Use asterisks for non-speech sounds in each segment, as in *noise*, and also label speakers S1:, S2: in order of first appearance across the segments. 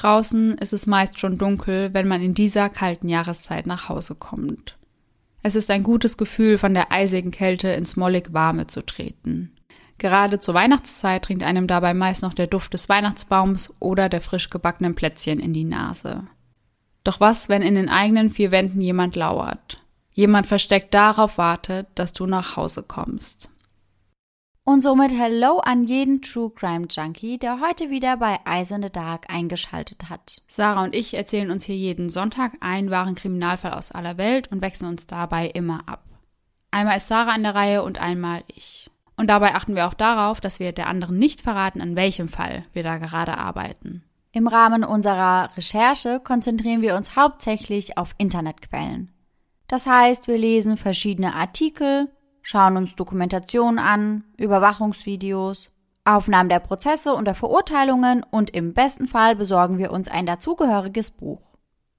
S1: Draußen ist es meist schon dunkel, wenn man in dieser kalten Jahreszeit nach Hause kommt. Es ist ein gutes Gefühl, von der eisigen Kälte ins mollig Warme zu treten. Gerade zur Weihnachtszeit dringt einem dabei meist noch der Duft des Weihnachtsbaums oder der frisch gebackenen Plätzchen in die Nase. Doch was, wenn in den eigenen vier Wänden jemand lauert? Jemand versteckt darauf wartet, dass du nach Hause kommst.
S2: Und somit Hello an jeden True Crime Junkie, der heute wieder bei Eyes in the Dark eingeschaltet hat.
S1: Sarah und ich erzählen uns hier jeden Sonntag einen wahren Kriminalfall aus aller Welt und wechseln uns dabei immer ab. Einmal ist Sarah an der Reihe und einmal ich. Und dabei achten wir auch darauf, dass wir der anderen nicht verraten, an welchem Fall wir da gerade arbeiten.
S2: Im Rahmen unserer Recherche konzentrieren wir uns hauptsächlich auf Internetquellen. Das heißt, wir lesen verschiedene Artikel, schauen uns Dokumentationen an, Überwachungsvideos, Aufnahmen der Prozesse und der Verurteilungen und im besten Fall besorgen wir uns ein dazugehöriges Buch,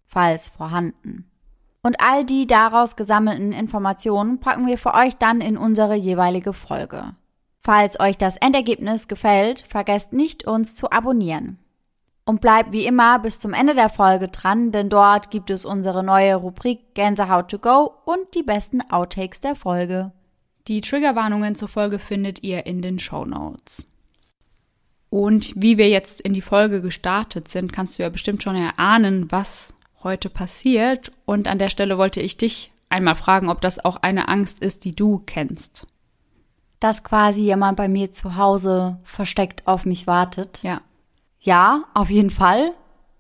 S2: falls vorhanden. Und all die daraus gesammelten Informationen packen wir für euch dann in unsere jeweilige Folge. Falls euch das Endergebnis gefällt, vergesst nicht, uns zu abonnieren. Und bleibt wie immer bis zum Ende der Folge dran, denn dort gibt es unsere neue Rubrik Gänsehaut to go und die besten Outtakes der Folge.
S1: Die Triggerwarnungen zur Folge findet ihr in den Show Notes. Und wie wir jetzt in die Folge gestartet sind, kannst du ja bestimmt schon erahnen, was heute passiert. Und an der Stelle wollte ich dich einmal fragen, ob das auch eine Angst ist, die du kennst.
S2: Dass quasi jemand bei mir zu Hause versteckt auf mich wartet.
S1: Ja.
S2: Ja, auf jeden Fall.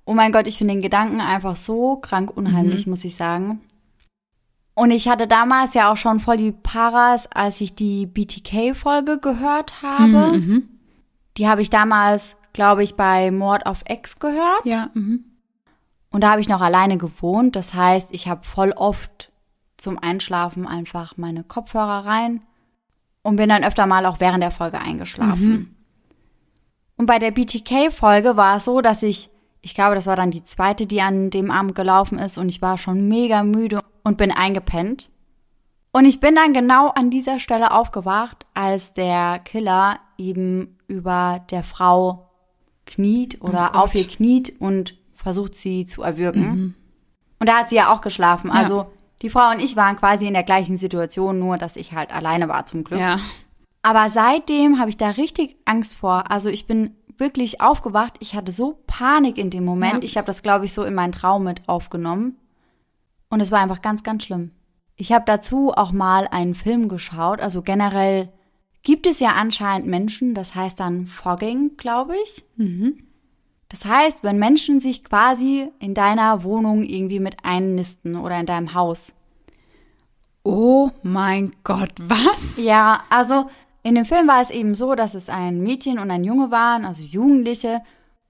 S2: Oh mein Gott, ich finde den Gedanken einfach so krank unheimlich, mhm. muss ich sagen. Und ich hatte damals ja auch schon voll die Paras, als ich die BTK-Folge gehört habe. Mhm, mhm. die habe ich damals, glaube ich, bei Mord auf Ex gehört.
S1: Ja. Mhm.
S2: Und da habe ich noch alleine gewohnt. Das heißt, ich habe voll oft zum Einschlafen einfach meine Kopfhörer rein und bin dann öfter mal auch während der Folge eingeschlafen. Mhm. Und bei der BTK-Folge war es so, dass ich, ich glaube, das war dann die zweite, die an dem Abend gelaufen ist und ich war schon mega müde und bin eingepennt. Und ich bin dann genau an dieser Stelle aufgewacht, als der Killer eben über der Frau kniet oder oh auf ihr kniet und versucht sie zu erwürgen. Mhm. Und da hat sie ja auch geschlafen. Also ja. die Frau und ich waren quasi in der gleichen Situation, nur dass ich halt alleine war zum Glück.
S1: Ja.
S2: Aber seitdem habe ich da richtig Angst vor. Also ich bin wirklich aufgewacht. Ich hatte so Panik in dem Moment. Ja. Ich habe das, glaube ich, so in meinen Traum mit aufgenommen. Und es war einfach ganz, ganz schlimm. Ich habe dazu auch mal einen Film geschaut. Also generell gibt es ja anscheinend Menschen, das heißt dann Fogging, glaube ich. Mhm. Das heißt, wenn Menschen sich quasi in deiner Wohnung irgendwie mit einnisten oder in deinem Haus.
S1: Oh mein Gott, was?
S2: Ja, also in dem Film war es eben so, dass es ein Mädchen und ein Junge waren, also Jugendliche.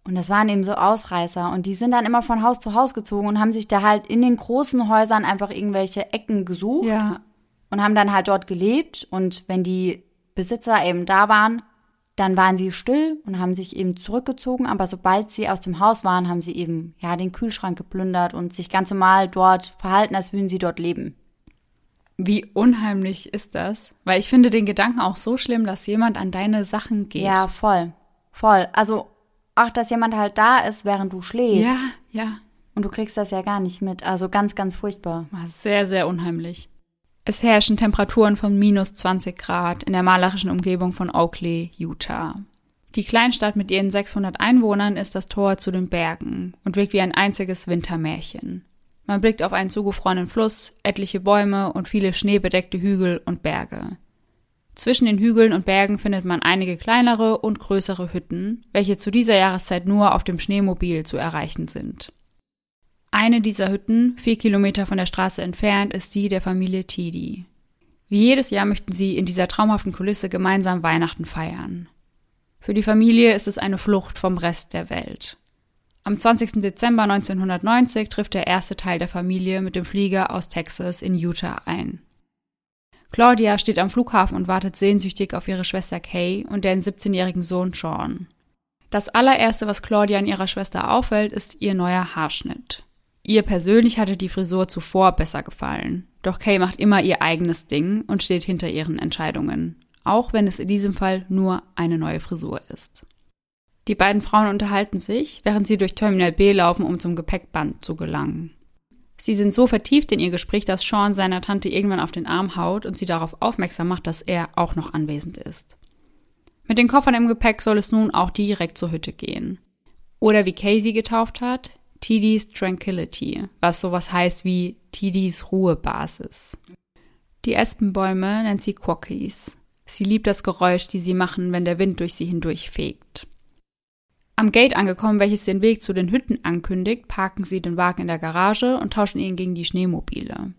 S2: Und das waren eben so Ausreißer. Und die sind dann immer von Haus zu Haus gezogen und haben sich da halt in den großen Häusern einfach irgendwelche Ecken gesucht.
S1: Ja.
S2: Und haben dann halt dort gelebt. Und wenn die Besitzer eben da waren, dann waren sie still und haben sich eben zurückgezogen, aber sobald sie aus dem Haus waren, haben sie eben ja den Kühlschrank geplündert und sich ganz normal dort verhalten, als würden sie dort leben.
S1: Wie unheimlich ist das? Weil ich finde den Gedanken auch so schlimm, dass jemand an deine Sachen geht.
S2: Ja, voll. Voll. Also auch, dass jemand halt da ist, während du schläfst.
S1: Ja, ja.
S2: Und du kriegst das ja gar nicht mit. Also ganz, ganz furchtbar.
S1: Sehr, sehr unheimlich. Es herrschen Temperaturen von minus 20 Grad in der malerischen Umgebung von Oakley, Utah. Die Kleinstadt mit ihren 600 Einwohnern ist das Tor zu den Bergen und wirkt wie ein einziges Wintermärchen. Man blickt auf einen zugefrorenen Fluss, etliche Bäume und viele schneebedeckte Hügel und Berge. Zwischen den Hügeln und Bergen findet man einige kleinere und größere Hütten, welche zu dieser Jahreszeit nur auf dem Schneemobil zu erreichen sind. Eine dieser Hütten, vier Kilometer von der Straße entfernt, ist die der Familie Tidi. Wie jedes Jahr möchten sie in dieser traumhaften Kulisse gemeinsam Weihnachten feiern. Für die Familie ist es eine Flucht vom Rest der Welt. Am 20. Dezember 1990 trifft der erste Teil der Familie mit dem Flieger aus Texas in Utah ein. Claudia steht am Flughafen und wartet sehnsüchtig auf ihre Schwester Kay und deren 17-jährigen Sohn Sean. Das allererste, was Claudia an ihrer Schwester auffällt, ist ihr neuer Haarschnitt. Ihr persönlich hatte die Frisur zuvor besser gefallen. Doch Kay macht immer ihr eigenes Ding und steht hinter ihren Entscheidungen. Auch wenn es in diesem Fall nur eine neue Frisur ist. Die beiden Frauen unterhalten sich, während sie durch Terminal B laufen, um zum Gepäckband zu gelangen. Sie sind so vertieft in ihr Gespräch, dass Sean seiner Tante irgendwann auf den Arm haut und sie darauf aufmerksam macht, dass er auch noch anwesend ist. Mit den Koffern im Gepäck soll es nun auch direkt zur Hütte gehen. Oder wie Casey getauft hat, TD's Tranquility, was sowas heißt wie TD's Ruhebasis. Die Espenbäume nennt sie Quockies. Sie liebt das Geräusch, die sie machen, wenn der Wind durch sie hindurchfegt. Am Gate angekommen, welches den Weg zu den Hütten ankündigt, parken sie den Wagen in der Garage und tauschen ihn gegen die Schneemobile.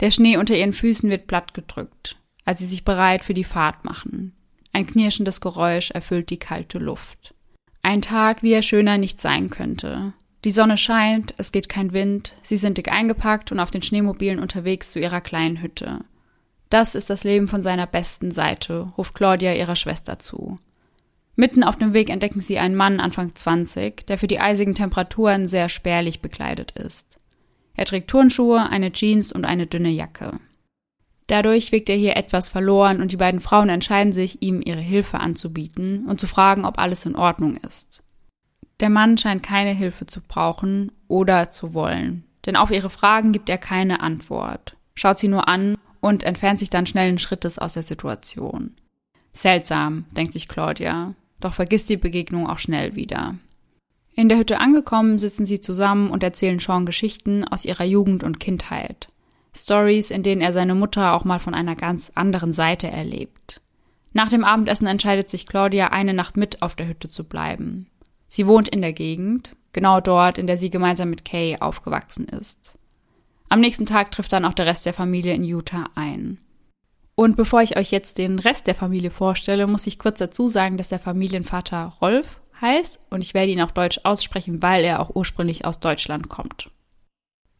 S1: Der Schnee unter ihren Füßen wird platt gedrückt, als sie sich bereit für die Fahrt machen. Ein knirschendes Geräusch erfüllt die kalte Luft. Ein Tag, wie er schöner nicht sein könnte. Die Sonne scheint, es geht kein Wind, sie sind dick eingepackt und auf den Schneemobilen unterwegs zu ihrer kleinen Hütte. Das ist das Leben von seiner besten Seite, ruft Claudia ihrer Schwester zu. Mitten auf dem Weg entdecken sie einen Mann Anfang 20, der für die eisigen Temperaturen sehr spärlich bekleidet ist. Er trägt Turnschuhe, eine Jeans und eine dünne Jacke. Dadurch wirkt er hier etwas verloren und die beiden Frauen entscheiden sich, ihm ihre Hilfe anzubieten und zu fragen, ob alles in Ordnung ist. Der Mann scheint keine Hilfe zu brauchen oder zu wollen, denn auf ihre Fragen gibt er keine Antwort, schaut sie nur an und entfernt sich dann schnellen Schrittes aus der Situation. Seltsam, denkt sich Claudia, doch vergisst die Begegnung auch schnell wieder. In der Hütte angekommen, sitzen sie zusammen und erzählen Sean Geschichten aus ihrer Jugend und Kindheit. Stories, in denen er seine Mutter auch mal von einer ganz anderen Seite erlebt. Nach dem Abendessen entscheidet sich Claudia, eine Nacht mit auf der Hütte zu bleiben. Sie wohnt in der Gegend, genau dort, in der sie gemeinsam mit Kay aufgewachsen ist. Am nächsten Tag trifft dann auch der Rest der Familie in Utah ein. Und bevor ich euch jetzt den Rest der Familie vorstelle, muss ich kurz dazu sagen, dass der Familienvater Rolf heißt und ich werde ihn auch deutsch aussprechen, weil er auch ursprünglich aus Deutschland kommt.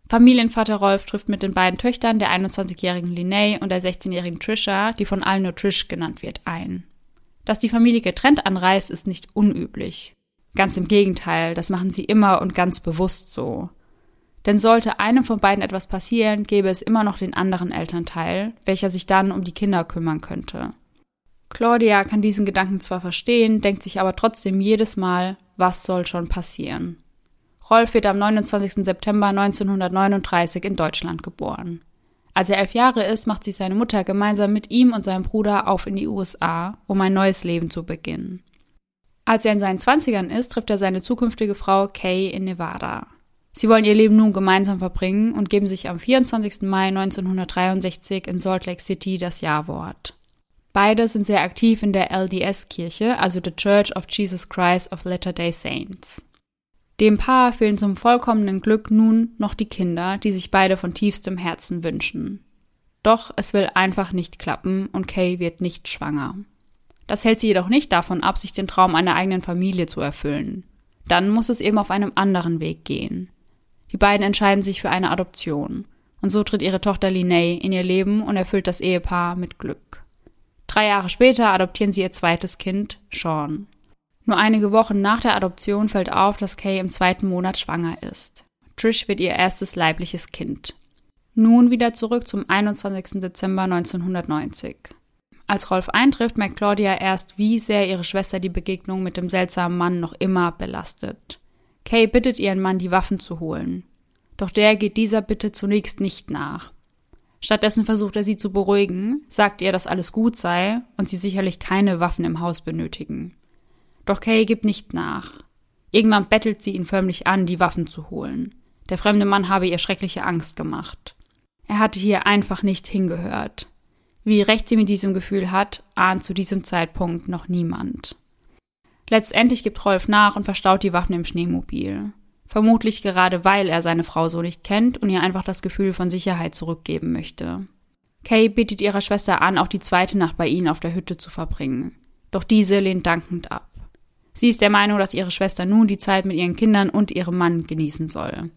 S1: Familienvater Rolf trifft mit den beiden Töchtern, der 21-jährigen Linnea und der 16-jährigen Trisha, die von allen nur Trish genannt wird, ein. Dass die Familie getrennt anreist, ist nicht unüblich. Ganz im Gegenteil, das machen sie immer und ganz bewusst so. Denn sollte einem von beiden etwas passieren, gäbe es immer noch den anderen Elternteil, welcher sich dann um die Kinder kümmern könnte. Claudia kann diesen Gedanken zwar verstehen, denkt sich aber trotzdem jedes Mal, was soll schon passieren. Rolf wird am 29. September 1939 in Deutschland geboren. Als er elf Jahre ist, macht sich seine Mutter gemeinsam mit ihm und seinem Bruder auf in die USA, um ein neues Leben zu beginnen. Als er in seinen Zwanzigern ist, trifft er seine zukünftige Frau Kay in Nevada. Sie wollen ihr Leben nun gemeinsam verbringen und geben sich am 24. Mai 1963 in Salt Lake City das Jawort. Beide sind sehr aktiv in der LDS-Kirche, also The Church of Jesus Christ of Latter-day Saints. Dem Paar fehlen zum vollkommenen Glück nun noch die Kinder, die sich beide von tiefstem Herzen wünschen. Doch es will einfach nicht klappen und Kay wird nicht schwanger. Das hält sie jedoch nicht davon ab, sich den Traum einer eigenen Familie zu erfüllen. Dann muss es eben auf einem anderen Weg gehen. Die beiden entscheiden sich für eine Adoption. Und so tritt ihre Tochter Linnea in ihr Leben und erfüllt das Ehepaar mit Glück. Drei Jahre später adoptieren sie ihr zweites Kind, Sean. Nur einige Wochen nach der Adoption fällt auf, dass Kay im zweiten Monat schwanger ist. Trish wird ihr erstes leibliches Kind. Nun wieder zurück zum 21. Dezember 1990. Als Rolf eintrifft, merkt Claudia erst, wie sehr ihre Schwester die Begegnung mit dem seltsamen Mann noch immer belastet. Kay bittet ihren Mann, die Waffen zu holen. Doch der geht dieser Bitte zunächst nicht nach. Stattdessen versucht er sie zu beruhigen, sagt ihr, dass alles gut sei und sie sicherlich keine Waffen im Haus benötigen. Doch Kay gibt nicht nach. Irgendwann bettelt sie ihn förmlich an, die Waffen zu holen. Der fremde Mann habe ihr schreckliche Angst gemacht. Er hatte hier einfach nicht hingehört. Wie recht sie mit diesem Gefühl hat, ahnt zu diesem Zeitpunkt noch niemand. Letztendlich gibt Rolf nach und verstaut die Waffen im Schneemobil. Vermutlich gerade weil er seine Frau so nicht kennt und ihr einfach das Gefühl von Sicherheit zurückgeben möchte. Kay bittet ihrer Schwester an, auch die zweite Nacht bei ihnen auf der Hütte zu verbringen. Doch diese lehnt dankend ab. Sie ist der Meinung, dass ihre Schwester nun die Zeit mit ihren Kindern und ihrem Mann genießen soll.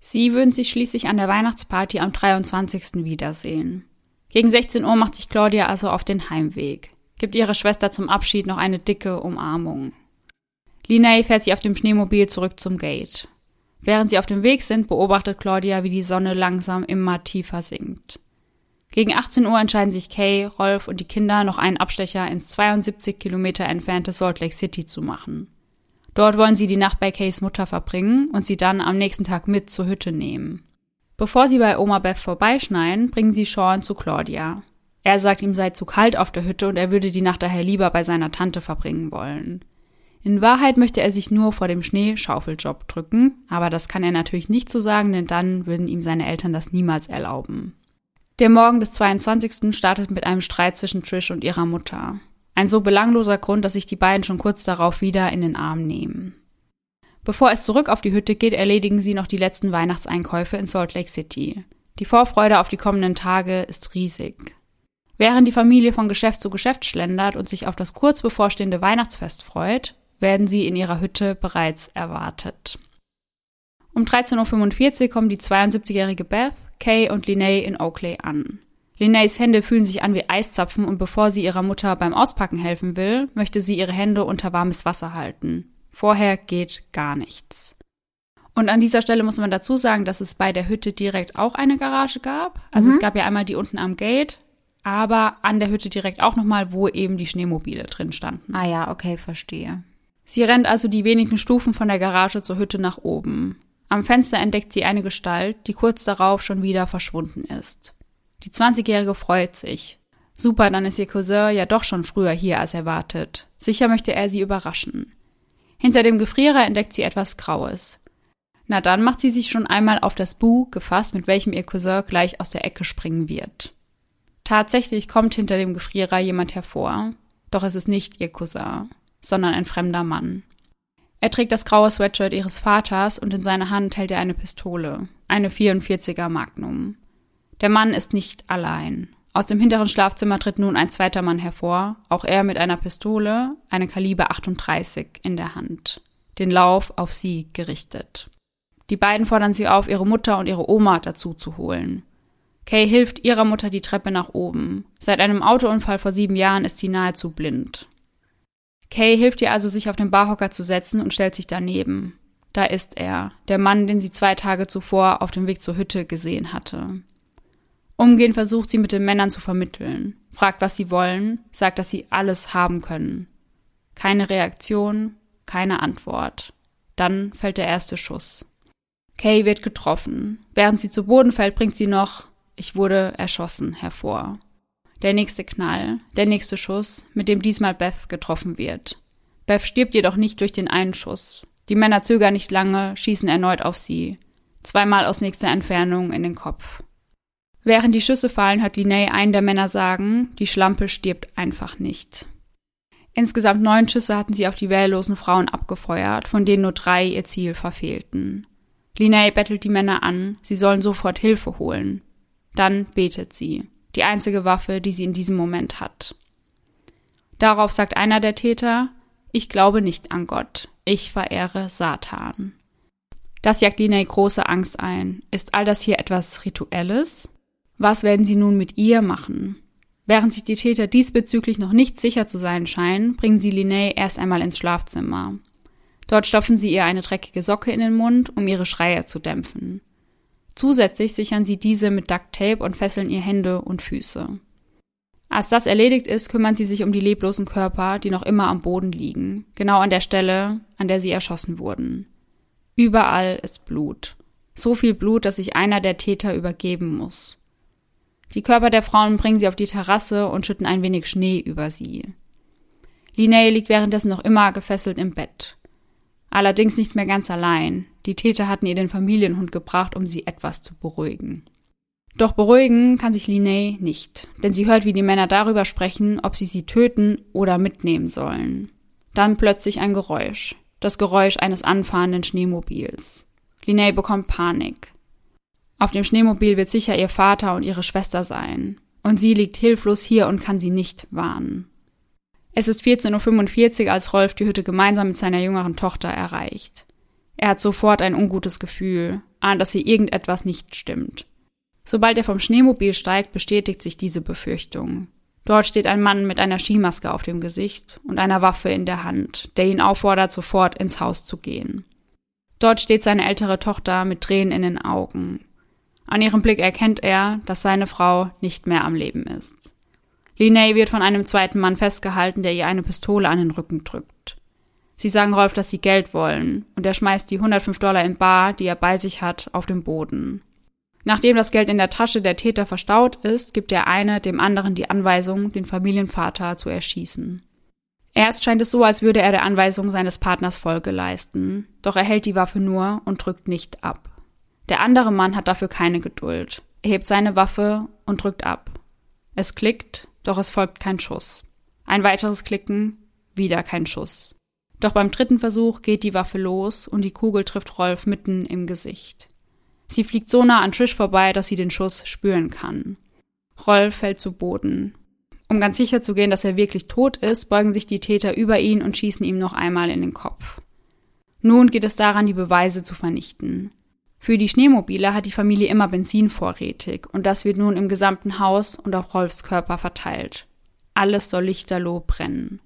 S1: Sie würden sich schließlich an der Weihnachtsparty am 23. wiedersehen. Gegen 16 Uhr macht sich Claudia also auf den Heimweg, gibt ihrer Schwester zum Abschied noch eine dicke Umarmung. Linnea fährt sie auf dem Schneemobil zurück zum Gate. Während sie auf dem Weg sind, beobachtet Claudia, wie die Sonne langsam immer tiefer sinkt. Gegen 18 Uhr entscheiden sich Kay, Rolf und die Kinder, noch einen Abstecher ins 72 Kilometer entfernte Salt Lake City zu machen. Dort wollen sie die Nacht bei Kays Mutter verbringen und sie dann am nächsten Tag mit zur Hütte nehmen. Bevor sie bei Oma Beth vorbeischneien, bringen sie Sean zu Claudia. Er sagt, ihm sei zu kalt auf der Hütte und er würde die Nacht daher lieber bei seiner Tante verbringen wollen. In Wahrheit möchte er sich nur vor dem Schneeschaufeljob drücken, aber das kann er natürlich nicht so sagen, denn dann würden ihm seine Eltern das niemals erlauben. Der Morgen des 22. startet mit einem Streit zwischen Trish und ihrer Mutter. Ein so belangloser Grund, dass sich die beiden schon kurz darauf wieder in den Arm nehmen. Bevor es zurück auf die Hütte geht, erledigen sie noch die letzten Weihnachtseinkäufe in Salt Lake City. Die Vorfreude auf die kommenden Tage ist riesig. Während die Familie von Geschäft zu Geschäft schlendert und sich auf das kurz bevorstehende Weihnachtsfest freut, werden sie in ihrer Hütte bereits erwartet. Um 13.45 Uhr kommen die 72-jährige Beth, Kay und Linnea in Oakley an. Linnays Hände fühlen sich an wie Eiszapfen und bevor sie ihrer Mutter beim Auspacken helfen will, möchte sie ihre Hände unter warmes Wasser halten. Vorher geht gar nichts. Und an dieser Stelle muss man dazu sagen, dass es bei der Hütte direkt auch eine Garage gab. Also mhm. es gab ja einmal die unten am Gate, aber an der Hütte direkt auch nochmal, wo eben die Schneemobile drin standen.
S2: Ah ja, okay, verstehe.
S1: Sie rennt also die wenigen Stufen von der Garage zur Hütte nach oben. Am Fenster entdeckt sie eine Gestalt, die kurz darauf schon wieder verschwunden ist. Die 20-Jährige freut sich. Super, dann ist ihr Cousin ja doch schon früher hier als erwartet. Sicher möchte er sie überraschen. Hinter dem Gefrierer entdeckt sie etwas Graues. Na dann macht sie sich schon einmal auf das Bu gefasst, mit welchem ihr Cousin gleich aus der Ecke springen wird. Tatsächlich kommt hinter dem Gefrierer jemand hervor, doch es ist nicht ihr Cousin sondern ein fremder Mann. Er trägt das graue Sweatshirt ihres Vaters und in seiner Hand hält er eine Pistole, eine 44er Magnum. Der Mann ist nicht allein. Aus dem hinteren Schlafzimmer tritt nun ein zweiter Mann hervor, auch er mit einer Pistole, eine Kaliber 38 in der Hand, den Lauf auf sie gerichtet. Die beiden fordern sie auf, ihre Mutter und ihre Oma dazu zu holen. Kay hilft ihrer Mutter die Treppe nach oben. Seit einem Autounfall vor sieben Jahren ist sie nahezu blind. Kay hilft ihr also, sich auf den Barhocker zu setzen und stellt sich daneben. Da ist er, der Mann, den sie zwei Tage zuvor auf dem Weg zur Hütte gesehen hatte. Umgehend versucht sie mit den Männern zu vermitteln, fragt, was sie wollen, sagt, dass sie alles haben können. Keine Reaktion, keine Antwort. Dann fällt der erste Schuss. Kay wird getroffen. Während sie zu Boden fällt, bringt sie noch Ich wurde erschossen hervor. Der nächste Knall, der nächste Schuss, mit dem diesmal Beth getroffen wird. Beth stirbt jedoch nicht durch den einen Schuss. Die Männer zögern nicht lange, schießen erneut auf sie. Zweimal aus nächster Entfernung in den Kopf. Während die Schüsse fallen, hört Linnea einen der Männer sagen, die Schlampe stirbt einfach nicht. Insgesamt neun Schüsse hatten sie auf die wehrlosen Frauen abgefeuert, von denen nur drei ihr Ziel verfehlten. Linnea bettelt die Männer an, sie sollen sofort Hilfe holen. Dann betet sie die einzige Waffe, die sie in diesem Moment hat. Darauf sagt einer der Täter, ich glaube nicht an Gott, ich verehre Satan. Das jagt Linay große Angst ein. Ist all das hier etwas Rituelles? Was werden sie nun mit ihr machen? Während sich die Täter diesbezüglich noch nicht sicher zu sein scheinen, bringen sie Linnae erst einmal ins Schlafzimmer. Dort stopfen sie ihr eine dreckige Socke in den Mund, um ihre Schreie zu dämpfen. Zusätzlich sichern sie diese mit Duct Tape und fesseln ihr Hände und Füße. Als das erledigt ist, kümmern sie sich um die leblosen Körper, die noch immer am Boden liegen, genau an der Stelle, an der sie erschossen wurden. Überall ist Blut. So viel Blut, dass sich einer der Täter übergeben muss. Die Körper der Frauen bringen sie auf die Terrasse und schütten ein wenig Schnee über sie. Linnea liegt währenddessen noch immer gefesselt im Bett. Allerdings nicht mehr ganz allein. Die Täter hatten ihr den Familienhund gebracht, um sie etwas zu beruhigen. Doch beruhigen kann sich Linnea nicht, denn sie hört, wie die Männer darüber sprechen, ob sie sie töten oder mitnehmen sollen. Dann plötzlich ein Geräusch. Das Geräusch eines anfahrenden Schneemobils. Linnea bekommt Panik. Auf dem Schneemobil wird sicher ihr Vater und ihre Schwester sein. Und sie liegt hilflos hier und kann sie nicht warnen. Es ist 14.45 Uhr, als Rolf die Hütte gemeinsam mit seiner jüngeren Tochter erreicht. Er hat sofort ein ungutes Gefühl, ahnt, dass hier irgendetwas nicht stimmt. Sobald er vom Schneemobil steigt, bestätigt sich diese Befürchtung. Dort steht ein Mann mit einer Skimaske auf dem Gesicht und einer Waffe in der Hand, der ihn auffordert, sofort ins Haus zu gehen. Dort steht seine ältere Tochter mit Tränen in den Augen. An ihrem Blick erkennt er, dass seine Frau nicht mehr am Leben ist. Linnea wird von einem zweiten Mann festgehalten, der ihr eine Pistole an den Rücken drückt. Sie sagen Rolf, dass sie Geld wollen, und er schmeißt die 105 Dollar in Bar, die er bei sich hat, auf den Boden. Nachdem das Geld in der Tasche der Täter verstaut ist, gibt der eine dem anderen die Anweisung, den Familienvater zu erschießen. Erst scheint es so, als würde er der Anweisung seines Partners Folge leisten, doch er hält die Waffe nur und drückt nicht ab. Der andere Mann hat dafür keine Geduld. Er hebt seine Waffe und drückt ab. Es klickt, doch es folgt kein Schuss. Ein weiteres Klicken, wieder kein Schuss. Doch beim dritten Versuch geht die Waffe los und die Kugel trifft Rolf mitten im Gesicht. Sie fliegt so nah an Trish vorbei, dass sie den Schuss spüren kann. Rolf fällt zu Boden. Um ganz sicher zu gehen, dass er wirklich tot ist, beugen sich die Täter über ihn und schießen ihm noch einmal in den Kopf. Nun geht es daran, die Beweise zu vernichten. Für die Schneemobile hat die Familie immer Benzin vorrätig und das wird nun im gesamten Haus und auf Rolfs Körper verteilt. Alles soll lichterloh brennen.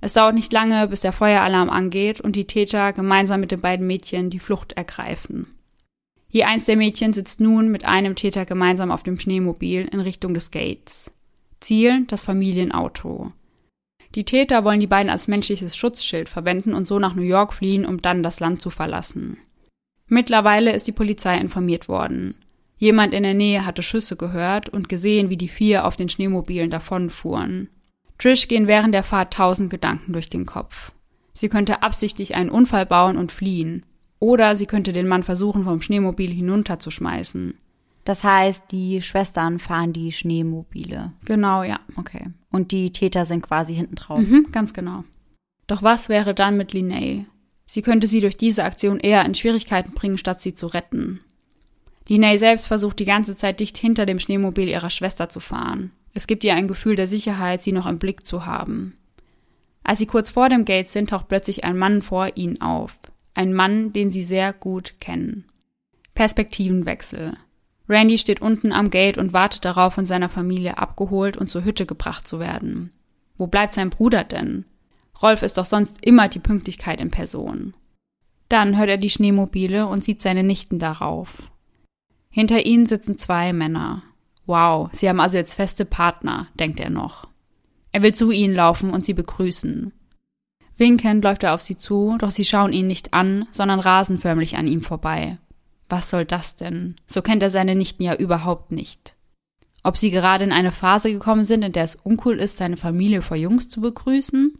S1: Es dauert nicht lange, bis der Feueralarm angeht und die Täter gemeinsam mit den beiden Mädchen die Flucht ergreifen. Je eins der Mädchen sitzt nun mit einem Täter gemeinsam auf dem Schneemobil in Richtung des Gates. Ziel das Familienauto. Die Täter wollen die beiden als menschliches Schutzschild verwenden und so nach New York fliehen, um dann das Land zu verlassen. Mittlerweile ist die Polizei informiert worden. Jemand in der Nähe hatte Schüsse gehört und gesehen, wie die vier auf den Schneemobilen davonfuhren. Trish gehen während der Fahrt tausend Gedanken durch den Kopf. Sie könnte absichtlich einen Unfall bauen und fliehen. Oder sie könnte den Mann versuchen, vom Schneemobil hinunterzuschmeißen.
S2: Das heißt, die Schwestern fahren die Schneemobile.
S1: Genau, ja.
S2: Okay. Und die Täter sind quasi hinten drauf.
S1: Mhm, ganz genau. Doch was wäre dann mit Linnea? Sie könnte sie durch diese Aktion eher in Schwierigkeiten bringen, statt sie zu retten. Linnea selbst versucht die ganze Zeit dicht hinter dem Schneemobil ihrer Schwester zu fahren. Es gibt ihr ein Gefühl der Sicherheit, sie noch im Blick zu haben. Als sie kurz vor dem Gate sind, taucht plötzlich ein Mann vor ihnen auf. Ein Mann, den sie sehr gut kennen. Perspektivenwechsel. Randy steht unten am Gate und wartet darauf, von seiner Familie abgeholt und zur Hütte gebracht zu werden. Wo bleibt sein Bruder denn? Rolf ist doch sonst immer die Pünktlichkeit in Person. Dann hört er die Schneemobile und sieht seine Nichten darauf. Hinter ihnen sitzen zwei Männer. Wow, sie haben also jetzt feste Partner, denkt er noch. Er will zu ihnen laufen und sie begrüßen. Winkend läuft er auf sie zu, doch sie schauen ihn nicht an, sondern rasen förmlich an ihm vorbei. Was soll das denn? So kennt er seine Nichten ja überhaupt nicht. Ob sie gerade in eine Phase gekommen sind, in der es uncool ist, seine Familie vor Jungs zu begrüßen?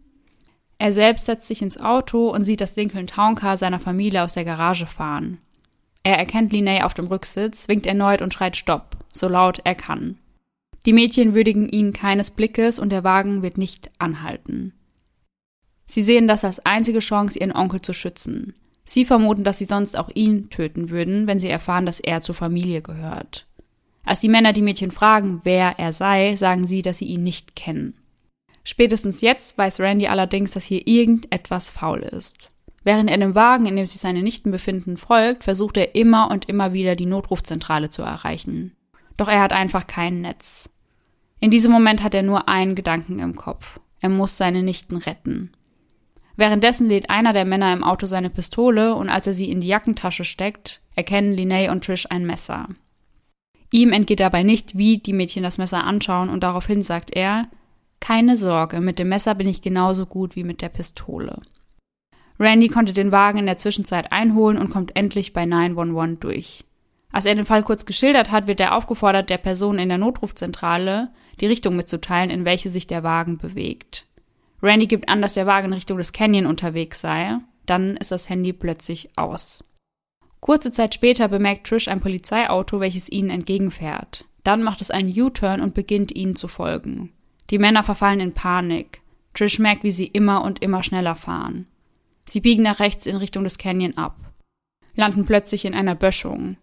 S1: Er selbst setzt sich ins Auto und sieht das Lincoln Towncar seiner Familie aus der Garage fahren. Er erkennt Linnea auf dem Rücksitz, winkt erneut und schreit Stopp, so laut er kann. Die Mädchen würdigen ihn keines Blickes und der Wagen wird nicht anhalten. Sie sehen das als einzige Chance, ihren Onkel zu schützen. Sie vermuten, dass sie sonst auch ihn töten würden, wenn sie erfahren, dass er zur Familie gehört. Als die Männer die Mädchen fragen, wer er sei, sagen sie, dass sie ihn nicht kennen. Spätestens jetzt weiß Randy allerdings, dass hier irgendetwas faul ist. Während er dem Wagen, in dem sich seine Nichten befinden, folgt, versucht er immer und immer wieder die Notrufzentrale zu erreichen. Doch er hat einfach kein Netz. In diesem Moment hat er nur einen Gedanken im Kopf. Er muss seine Nichten retten. Währenddessen lädt einer der Männer im Auto seine Pistole und als er sie in die Jackentasche steckt, erkennen Linnea und Trish ein Messer. Ihm entgeht dabei nicht, wie die Mädchen das Messer anschauen und daraufhin sagt er, keine Sorge, mit dem Messer bin ich genauso gut wie mit der Pistole. Randy konnte den Wagen in der Zwischenzeit einholen und kommt endlich bei 911 durch. Als er den Fall kurz geschildert hat, wird er aufgefordert, der Person in der Notrufzentrale die Richtung mitzuteilen, in welche sich der Wagen bewegt. Randy gibt an, dass der Wagen in Richtung des Canyon unterwegs sei. Dann ist das Handy plötzlich aus. Kurze Zeit später bemerkt Trish ein Polizeiauto, welches ihnen entgegenfährt. Dann macht es einen U-Turn und beginnt ihnen zu folgen. Die Männer verfallen in Panik. Trish merkt, wie sie immer und immer schneller fahren. Sie biegen nach rechts in Richtung des Canyon ab, landen plötzlich in einer Böschung.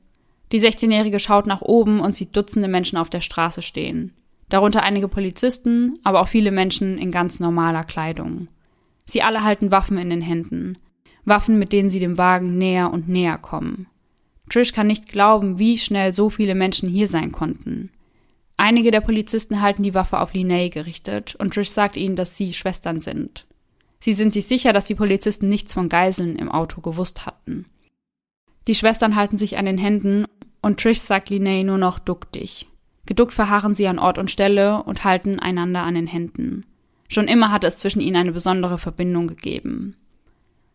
S1: Die 16-Jährige schaut nach oben und sieht Dutzende Menschen auf der Straße stehen darunter einige Polizisten, aber auch viele Menschen in ganz normaler Kleidung. Sie alle halten Waffen in den Händen, Waffen, mit denen sie dem Wagen näher und näher kommen. Trish kann nicht glauben, wie schnell so viele Menschen hier sein konnten. Einige der Polizisten halten die Waffe auf Linnea gerichtet und Trish sagt ihnen, dass sie Schwestern sind. Sie sind sich sicher, dass die Polizisten nichts von Geiseln im Auto gewusst hatten. Die Schwestern halten sich an den Händen und Trish sagt Linnea nur noch duck dich. Geduckt verharren sie an Ort und Stelle und halten einander an den Händen. Schon immer hatte es zwischen ihnen eine besondere Verbindung gegeben.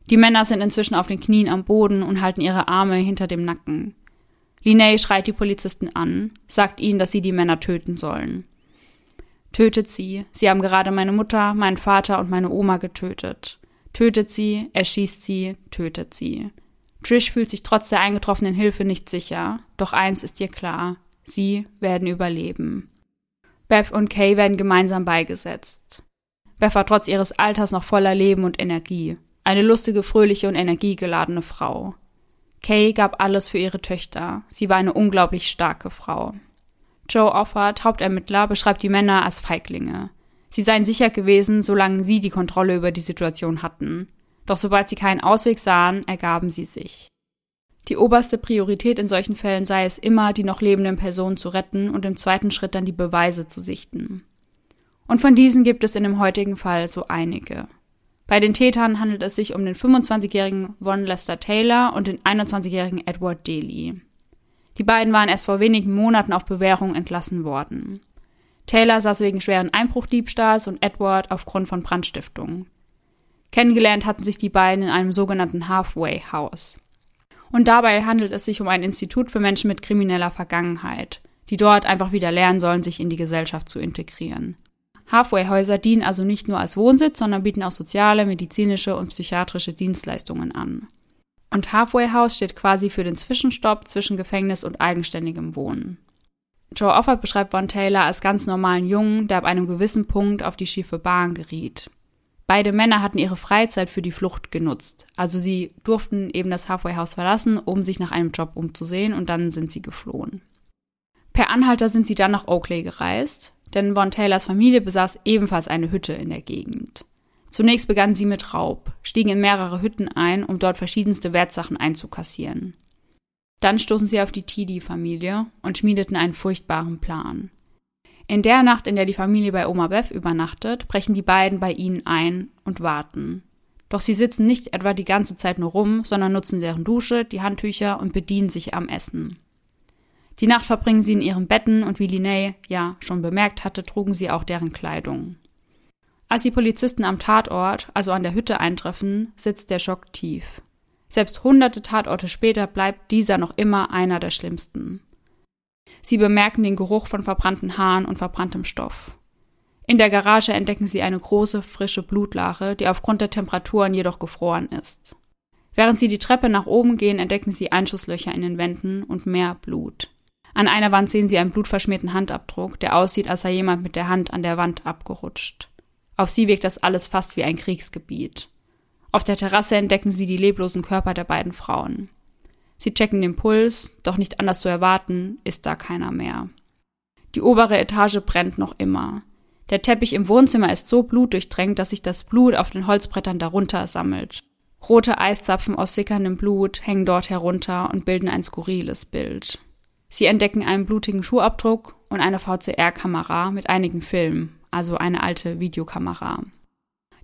S1: Die Männer sind inzwischen auf den Knien am Boden und halten ihre Arme hinter dem Nacken. Linney schreit die Polizisten an, sagt ihnen, dass sie die Männer töten sollen. Tötet sie, sie haben gerade meine Mutter, meinen Vater und meine Oma getötet. Tötet sie, erschießt sie, tötet sie. Trish fühlt sich trotz der eingetroffenen Hilfe nicht sicher, doch eins ist ihr klar, sie werden überleben. Beth und Kay werden gemeinsam beigesetzt. Beth war trotz ihres Alters noch voller Leben und Energie. Eine lustige, fröhliche und energiegeladene Frau. Kay gab alles für ihre Töchter. Sie war eine unglaublich starke Frau. Joe Offert, Hauptermittler, beschreibt die Männer als Feiglinge. Sie seien sicher gewesen, solange sie die Kontrolle über die Situation hatten. Doch sobald sie keinen Ausweg sahen, ergaben sie sich. Die oberste Priorität in solchen Fällen sei es immer, die noch lebenden Personen zu retten und im zweiten Schritt dann die Beweise zu sichten. Und von diesen gibt es in dem heutigen Fall so einige. Bei den Tätern handelt es sich um den 25-jährigen Von Lester Taylor und den 21-jährigen Edward Daly. Die beiden waren erst vor wenigen Monaten auf Bewährung entlassen worden. Taylor saß wegen schweren Einbruchdiebstahls und Edward aufgrund von Brandstiftung. Kennengelernt hatten sich die beiden in einem sogenannten Halfway House. Und dabei handelt es sich um ein Institut für Menschen mit krimineller Vergangenheit, die dort einfach wieder lernen sollen, sich in die Gesellschaft zu integrieren. Halfway-Häuser dienen also nicht nur als Wohnsitz, sondern bieten auch soziale, medizinische und psychiatrische Dienstleistungen an. Und Halfway House steht quasi für den Zwischenstopp zwischen Gefängnis und eigenständigem Wohnen. Joe Offert beschreibt Von Taylor als ganz normalen Jungen, der ab einem gewissen Punkt auf die schiefe Bahn geriet. Beide Männer hatten ihre Freizeit für die Flucht genutzt. Also sie durften eben das Halfway House verlassen, um sich nach einem Job umzusehen und dann sind sie geflohen. Per Anhalter sind sie dann nach Oakley gereist, denn Von Taylors Familie besaß ebenfalls eine Hütte in der Gegend. Zunächst begannen sie mit Raub, stiegen in mehrere Hütten ein, um dort verschiedenste Wertsachen einzukassieren. Dann stoßen sie auf die Tidi-Familie und schmiedeten einen furchtbaren Plan. In der Nacht, in der die Familie bei Oma Beth übernachtet, brechen die beiden bei ihnen ein und warten. Doch sie sitzen nicht etwa die ganze Zeit nur rum, sondern nutzen deren Dusche, die Handtücher und bedienen sich am Essen. Die Nacht verbringen sie in ihren Betten und wie Linney ja schon bemerkt hatte, trugen sie auch deren Kleidung. Als die Polizisten am Tatort, also an der Hütte eintreffen, sitzt der Schock tief. Selbst hunderte Tatorte später bleibt dieser noch immer einer der schlimmsten. Sie bemerken den Geruch von verbrannten Haaren und verbranntem Stoff. In der Garage entdecken sie eine große, frische Blutlache, die aufgrund der Temperaturen jedoch gefroren ist. Während sie die Treppe nach oben gehen, entdecken sie Einschusslöcher in den Wänden und mehr Blut. An einer Wand sehen sie einen blutverschmierten Handabdruck, der aussieht, als sei jemand mit der Hand an der Wand abgerutscht. Auf sie wirkt das alles fast wie ein Kriegsgebiet. Auf der Terrasse entdecken sie die leblosen Körper der beiden Frauen. Sie checken den Puls, doch nicht anders zu erwarten, ist da keiner mehr. Die obere Etage brennt noch immer. Der Teppich im Wohnzimmer ist so blutdurchtränkt, dass sich das Blut auf den Holzbrettern darunter sammelt. Rote Eiszapfen aus sickerndem Blut hängen dort herunter und bilden ein skurriles Bild. Sie entdecken einen blutigen Schuhabdruck und eine VCR-Kamera mit einigen Filmen, also eine alte Videokamera.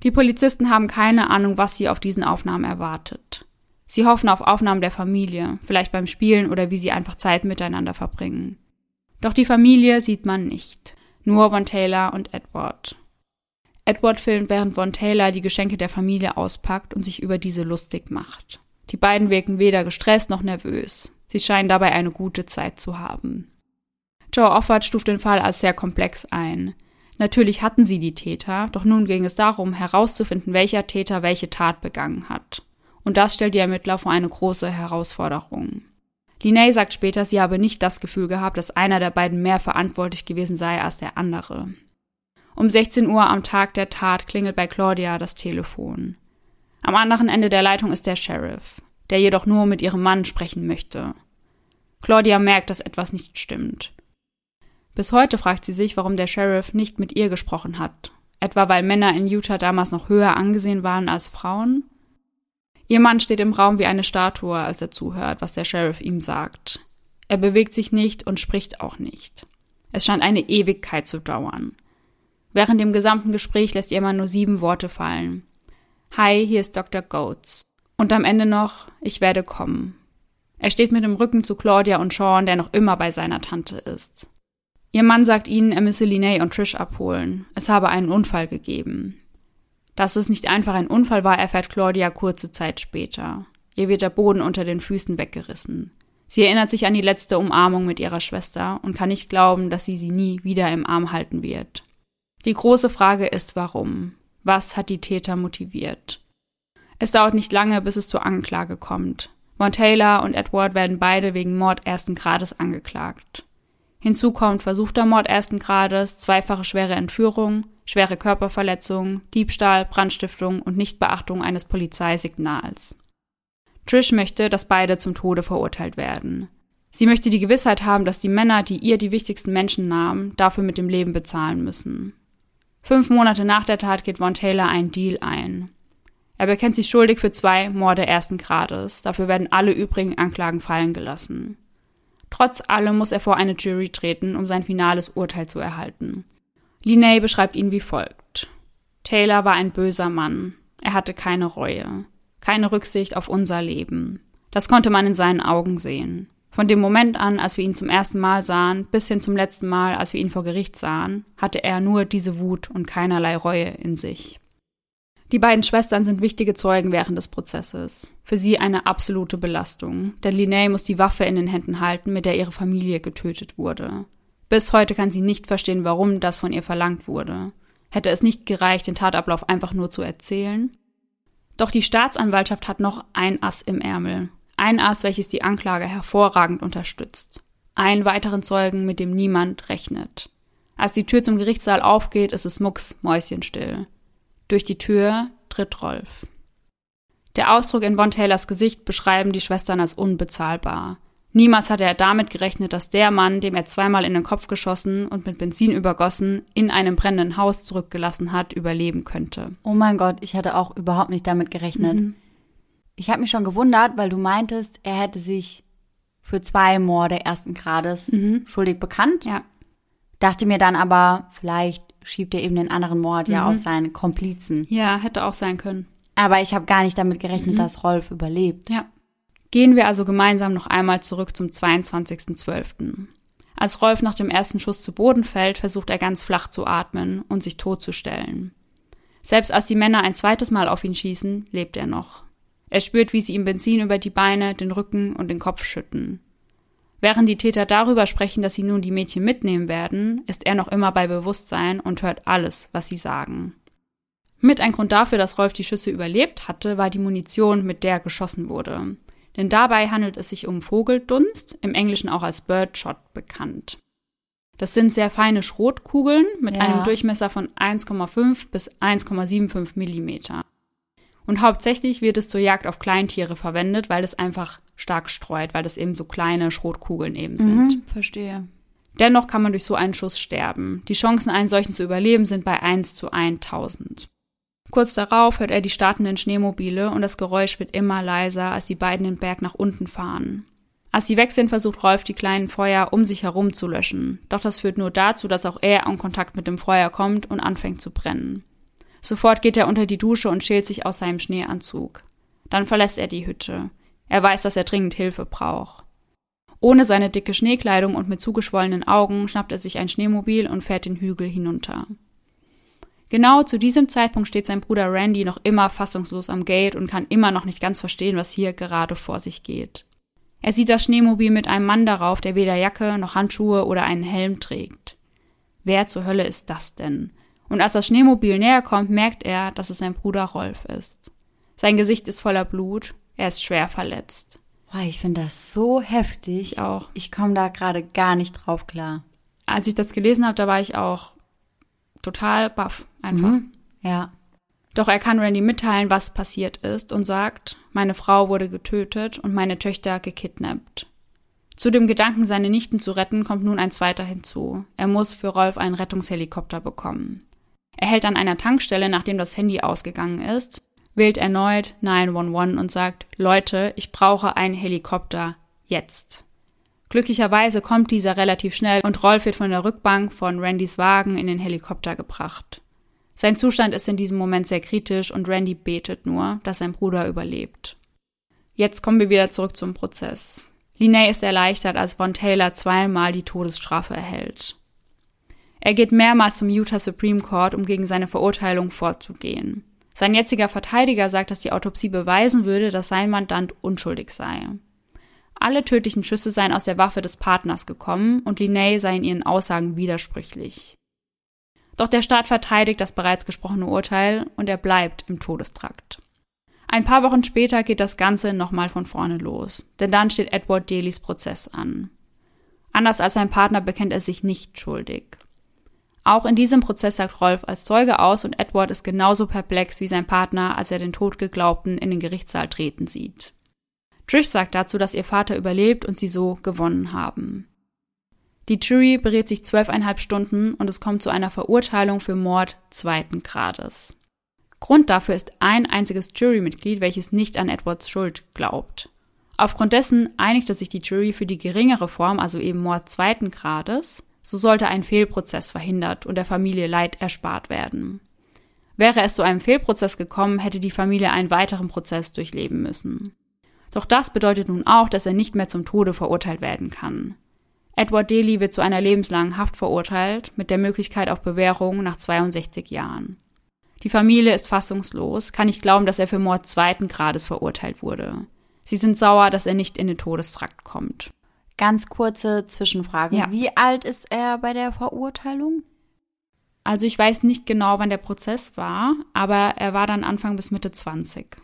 S1: Die Polizisten haben keine Ahnung, was sie auf diesen Aufnahmen erwartet. Sie hoffen auf Aufnahmen der Familie, vielleicht beim Spielen oder wie sie einfach Zeit miteinander verbringen. Doch die Familie sieht man nicht. Nur Von Taylor und Edward. Edward filmt, während Von Taylor die Geschenke der Familie auspackt und sich über diese lustig macht. Die beiden wirken weder gestresst noch nervös. Sie scheinen dabei eine gute Zeit zu haben. Joe Offert stuft den Fall als sehr komplex ein. Natürlich hatten sie die Täter, doch nun ging es darum, herauszufinden, welcher Täter welche Tat begangen hat und das stellt die Ermittler vor eine große Herausforderung. Linney sagt später, sie habe nicht das Gefühl gehabt, dass einer der beiden mehr verantwortlich gewesen sei als der andere. Um 16 Uhr am Tag der Tat klingelt bei Claudia das Telefon. Am anderen Ende der Leitung ist der Sheriff, der jedoch nur mit ihrem Mann sprechen möchte. Claudia merkt, dass etwas nicht stimmt. Bis heute fragt sie sich, warum der Sheriff nicht mit ihr gesprochen hat. Etwa weil Männer in Utah damals noch höher angesehen waren als Frauen? Ihr Mann steht im Raum wie eine Statue, als er zuhört, was der Sheriff ihm sagt. Er bewegt sich nicht und spricht auch nicht. Es scheint eine Ewigkeit zu dauern. Während dem gesamten Gespräch lässt ihr Mann nur sieben Worte fallen. Hi, hier ist Dr. Goetz. Und am Ende noch, ich werde kommen. Er steht mit dem Rücken zu Claudia und Sean, der noch immer bei seiner Tante ist. Ihr Mann sagt ihnen, er müsse Linney und Trish abholen. Es habe einen Unfall gegeben. Dass es nicht einfach ein Unfall war, erfährt Claudia kurze Zeit später. Ihr wird der Boden unter den Füßen weggerissen. Sie erinnert sich an die letzte Umarmung mit ihrer Schwester und kann nicht glauben, dass sie sie nie wieder im Arm halten wird. Die große Frage ist, warum? Was hat die Täter motiviert? Es dauert nicht lange, bis es zur Anklage kommt. Von Taylor und Edward werden beide wegen Mord ersten Grades angeklagt. Hinzu kommt versuchter Mord ersten Grades, zweifache schwere Entführung, schwere Körperverletzung, Diebstahl, Brandstiftung und Nichtbeachtung eines Polizeisignals. Trish möchte, dass beide zum Tode verurteilt werden. Sie möchte die Gewissheit haben, dass die Männer, die ihr die wichtigsten Menschen nahmen, dafür mit dem Leben bezahlen müssen. Fünf Monate nach der Tat geht Von Taylor einen Deal ein. Er bekennt sich schuldig für zwei Morde ersten Grades. Dafür werden alle übrigen Anklagen fallen gelassen. Trotz allem muss er vor eine Jury treten, um sein finales Urteil zu erhalten. Linney beschreibt ihn wie folgt. Taylor war ein böser Mann. Er hatte keine Reue, keine Rücksicht auf unser Leben. Das konnte man in seinen Augen sehen. Von dem Moment an, als wir ihn zum ersten Mal sahen, bis hin zum letzten Mal, als wir ihn vor Gericht sahen, hatte er nur diese Wut und keinerlei Reue in sich. Die beiden Schwestern sind wichtige Zeugen während des Prozesses. Für sie eine absolute Belastung, denn Linnea muss die Waffe in den Händen halten, mit der ihre Familie getötet wurde. Bis heute kann sie nicht verstehen, warum das von ihr verlangt wurde. Hätte es nicht gereicht, den Tatablauf einfach nur zu erzählen? Doch die Staatsanwaltschaft hat noch ein Ass im Ärmel. Ein Ass, welches die Anklage hervorragend unterstützt. Einen weiteren Zeugen, mit dem niemand rechnet. Als die Tür zum Gerichtssaal aufgeht, ist es mucks mäuschenstill. Durch die Tür tritt Rolf. Der Ausdruck in Von Taylors Gesicht beschreiben die Schwestern als unbezahlbar. Niemals hatte er damit gerechnet, dass der Mann, dem er zweimal in den Kopf geschossen und mit Benzin übergossen, in einem brennenden Haus zurückgelassen hat, überleben könnte.
S2: Oh mein Gott, ich hatte auch überhaupt nicht damit gerechnet. Mhm. Ich habe mich schon gewundert, weil du meintest, er hätte sich für zwei Morde ersten Grades mhm. schuldig bekannt.
S1: Ja.
S2: Dachte mir dann aber, vielleicht schiebt er eben den anderen Mord mhm. ja auf seine Komplizen.
S1: Ja, hätte auch sein können.
S2: Aber ich habe gar nicht damit gerechnet, mhm. dass Rolf überlebt.
S1: Ja. Gehen wir also gemeinsam noch einmal zurück zum 22.12. Als Rolf nach dem ersten Schuss zu Boden fällt, versucht er ganz flach zu atmen und sich totzustellen. Selbst als die Männer ein zweites Mal auf ihn schießen, lebt er noch. Er spürt, wie sie ihm Benzin über die Beine, den Rücken und den Kopf schütten. Während die Täter darüber sprechen, dass sie nun die Mädchen mitnehmen werden, ist er noch immer bei Bewusstsein und hört alles, was sie sagen. Mit ein Grund dafür, dass Rolf die Schüsse überlebt hatte, war die Munition, mit der geschossen wurde. Denn dabei handelt es sich um Vogeldunst, im Englischen auch als Birdshot bekannt. Das sind sehr feine Schrotkugeln mit ja. einem Durchmesser von 1,5 bis 1,75 Millimeter. Und hauptsächlich wird es zur Jagd auf Kleintiere verwendet, weil es einfach stark streut, weil das eben so kleine Schrotkugeln eben sind.
S2: Mhm, verstehe.
S1: Dennoch kann man durch so einen Schuss sterben. Die Chancen, einen solchen zu überleben, sind bei 1 zu 1000. Kurz darauf hört er die startenden Schneemobile und das Geräusch wird immer leiser, als die beiden den Berg nach unten fahren. Als sie weg sind, versucht Rolf die kleinen Feuer um sich herum zu löschen. Doch das führt nur dazu, dass auch er in Kontakt mit dem Feuer kommt und anfängt zu brennen. Sofort geht er unter die Dusche und schält sich aus seinem Schneeanzug. Dann verlässt er die Hütte. Er weiß, dass er dringend Hilfe braucht. Ohne seine dicke Schneekleidung und mit zugeschwollenen Augen schnappt er sich ein Schneemobil und fährt den Hügel hinunter. Genau zu diesem Zeitpunkt steht sein Bruder Randy noch immer fassungslos am Gate und kann immer noch nicht ganz verstehen, was hier gerade vor sich geht. Er sieht das Schneemobil mit einem Mann darauf, der weder Jacke noch Handschuhe oder einen Helm trägt. Wer zur Hölle ist das denn? Und als das Schneemobil näher kommt, merkt er, dass es sein Bruder Rolf ist. Sein Gesicht ist voller Blut, er ist schwer verletzt.
S2: Boah, ich finde das so heftig.
S1: Ich auch.
S2: Ich komme da gerade gar nicht drauf klar.
S1: Als ich das gelesen habe, da war ich auch total baff, einfach. Mhm.
S2: Ja.
S1: Doch er kann Randy mitteilen, was passiert ist und sagt, meine Frau wurde getötet und meine Töchter gekidnappt. Zu dem Gedanken, seine Nichten zu retten, kommt nun ein zweiter hinzu. Er muss für Rolf einen Rettungshelikopter bekommen. Er hält an einer Tankstelle, nachdem das Handy ausgegangen ist, wählt erneut 911 und sagt, Leute, ich brauche einen Helikopter jetzt. Glücklicherweise kommt dieser relativ schnell und Rolf wird von der Rückbank von Randys Wagen in den Helikopter gebracht. Sein Zustand ist in diesem Moment sehr kritisch und Randy betet nur, dass sein Bruder überlebt. Jetzt kommen wir wieder zurück zum Prozess. Linney ist erleichtert, als Von Taylor zweimal die Todesstrafe erhält. Er geht mehrmals zum Utah Supreme Court, um gegen seine Verurteilung vorzugehen. Sein jetziger Verteidiger sagt, dass die Autopsie beweisen würde, dass sein Mandant unschuldig sei. Alle tödlichen Schüsse seien aus der Waffe des Partners gekommen und Linney sei in ihren Aussagen widersprüchlich. Doch der Staat verteidigt das bereits gesprochene Urteil und er bleibt im Todestrakt. Ein paar Wochen später geht das Ganze nochmal von vorne los, denn dann steht Edward Dalys Prozess an. Anders als sein Partner bekennt er sich nicht schuldig. Auch in diesem Prozess sagt Rolf als Zeuge aus und Edward ist genauso perplex wie sein Partner, als er den Todgeglaubten in den Gerichtssaal treten sieht. Trish sagt dazu, dass ihr Vater überlebt und sie so gewonnen haben. Die Jury berät sich zwölfeinhalb Stunden und es kommt zu einer Verurteilung für Mord zweiten Grades. Grund dafür ist ein einziges Jurymitglied, welches nicht an Edwards Schuld glaubt. Aufgrund dessen einigte sich die Jury für die geringere Form, also eben Mord zweiten Grades, so sollte ein Fehlprozess verhindert und der Familie Leid erspart werden. Wäre es zu einem Fehlprozess gekommen, hätte die Familie einen weiteren Prozess durchleben müssen. Doch das bedeutet nun auch, dass er nicht mehr zum Tode verurteilt werden kann. Edward Daly wird zu einer lebenslangen Haft verurteilt, mit der Möglichkeit auf Bewährung nach 62 Jahren. Die Familie ist fassungslos, kann nicht glauben, dass er für Mord zweiten Grades verurteilt wurde. Sie sind sauer, dass er nicht in den Todestrakt kommt.
S2: Ganz kurze Zwischenfrage. Ja. Wie alt ist er bei der Verurteilung?
S1: Also ich weiß nicht genau, wann der Prozess war, aber er war dann Anfang bis Mitte 20.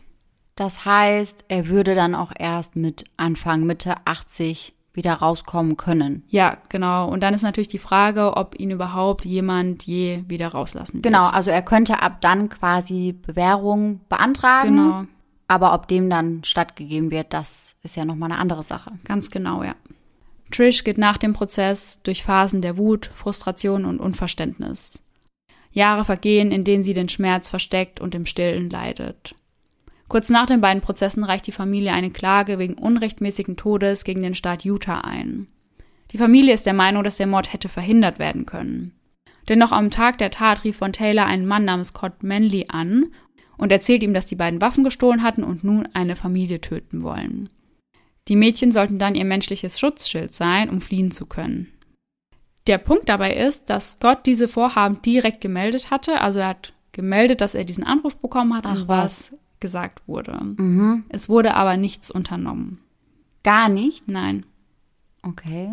S2: Das heißt, er würde dann auch erst mit Anfang, Mitte 80 wieder rauskommen können.
S1: Ja, genau. Und dann ist natürlich die Frage, ob ihn überhaupt jemand je wieder rauslassen wird.
S2: Genau, also er könnte ab dann quasi Bewährung beantragen. Genau. Aber ob dem dann stattgegeben wird, das ist ja nochmal eine andere Sache.
S1: Ganz genau, ja. Trish geht nach dem Prozess durch Phasen der Wut, Frustration und Unverständnis. Jahre vergehen, in denen sie den Schmerz versteckt und im Stillen leidet. Kurz nach den beiden Prozessen reicht die Familie eine Klage wegen unrechtmäßigen Todes gegen den Staat Utah ein. Die Familie ist der Meinung, dass der Mord hätte verhindert werden können. Denn noch am Tag der Tat rief von Taylor einen Mann namens Scott Manley an und erzählt ihm, dass die beiden Waffen gestohlen hatten und nun eine Familie töten wollen. Die Mädchen sollten dann ihr menschliches Schutzschild sein, um fliehen zu können. Der Punkt dabei ist, dass Scott diese Vorhaben direkt gemeldet hatte, also er hat gemeldet, dass er diesen Anruf bekommen hat Ach, und was gesagt wurde. Mhm. Es wurde aber nichts unternommen.
S2: Gar nicht?
S1: Nein.
S2: Okay.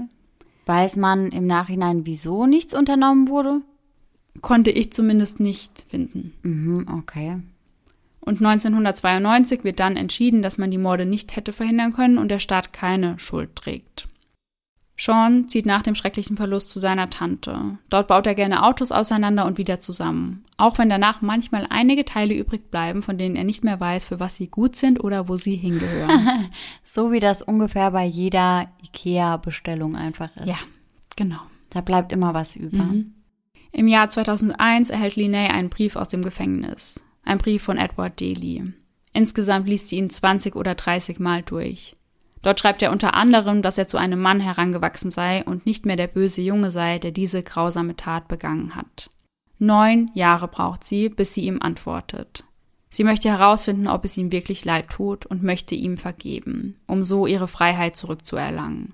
S2: Weiß man im Nachhinein, wieso nichts unternommen wurde?
S1: Konnte ich zumindest nicht finden.
S2: Mhm, okay.
S1: Und 1992 wird dann entschieden, dass man die Morde nicht hätte verhindern können und der Staat keine Schuld trägt. Sean zieht nach dem schrecklichen Verlust zu seiner Tante. Dort baut er gerne Autos auseinander und wieder zusammen. Auch wenn danach manchmal einige Teile übrig bleiben, von denen er nicht mehr weiß, für was sie gut sind oder wo sie hingehören. *laughs*
S2: so wie das ungefähr bei jeder IKEA-Bestellung einfach ist.
S1: Ja, genau.
S2: Da bleibt immer was über. Mhm.
S1: Im Jahr 2001 erhält Linney einen Brief aus dem Gefängnis. Ein Brief von Edward Daly. Insgesamt liest sie ihn 20 oder 30 Mal durch. Dort schreibt er unter anderem, dass er zu einem Mann herangewachsen sei und nicht mehr der böse Junge sei, der diese grausame Tat begangen hat. Neun Jahre braucht sie, bis sie ihm antwortet. Sie möchte herausfinden, ob es ihm wirklich leid tut und möchte ihm vergeben, um so ihre Freiheit zurückzuerlangen.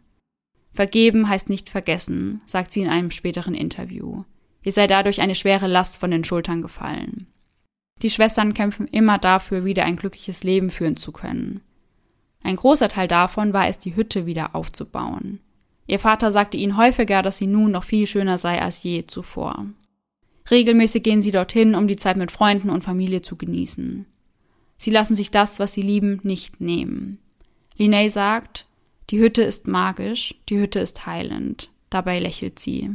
S1: Vergeben heißt nicht vergessen, sagt sie in einem späteren Interview. Ihr sei dadurch eine schwere Last von den Schultern gefallen. Die Schwestern kämpfen immer dafür, wieder ein glückliches Leben führen zu können. Ein großer Teil davon war es, die Hütte wieder aufzubauen. Ihr Vater sagte ihnen häufiger, dass sie nun noch viel schöner sei als je zuvor. Regelmäßig gehen sie dorthin, um die Zeit mit Freunden und Familie zu genießen. Sie lassen sich das, was sie lieben, nicht nehmen. Linney sagt, die Hütte ist magisch, die Hütte ist heilend. Dabei lächelt sie.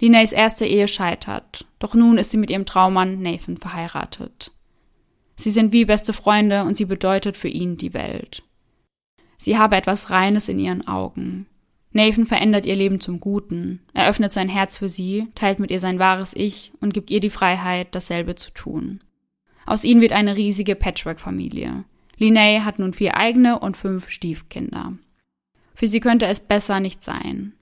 S1: Linnays erste Ehe scheitert, doch nun ist sie mit ihrem Traummann Nathan verheiratet. Sie sind wie beste Freunde und sie bedeutet für ihn die Welt. Sie habe etwas Reines in ihren Augen. Nathan verändert ihr Leben zum Guten, eröffnet sein Herz für sie, teilt mit ihr sein wahres Ich und gibt ihr die Freiheit, dasselbe zu tun. Aus ihnen wird eine riesige Patchwork-Familie. Linnea hat nun vier eigene und fünf Stiefkinder. Für sie könnte es besser nicht sein.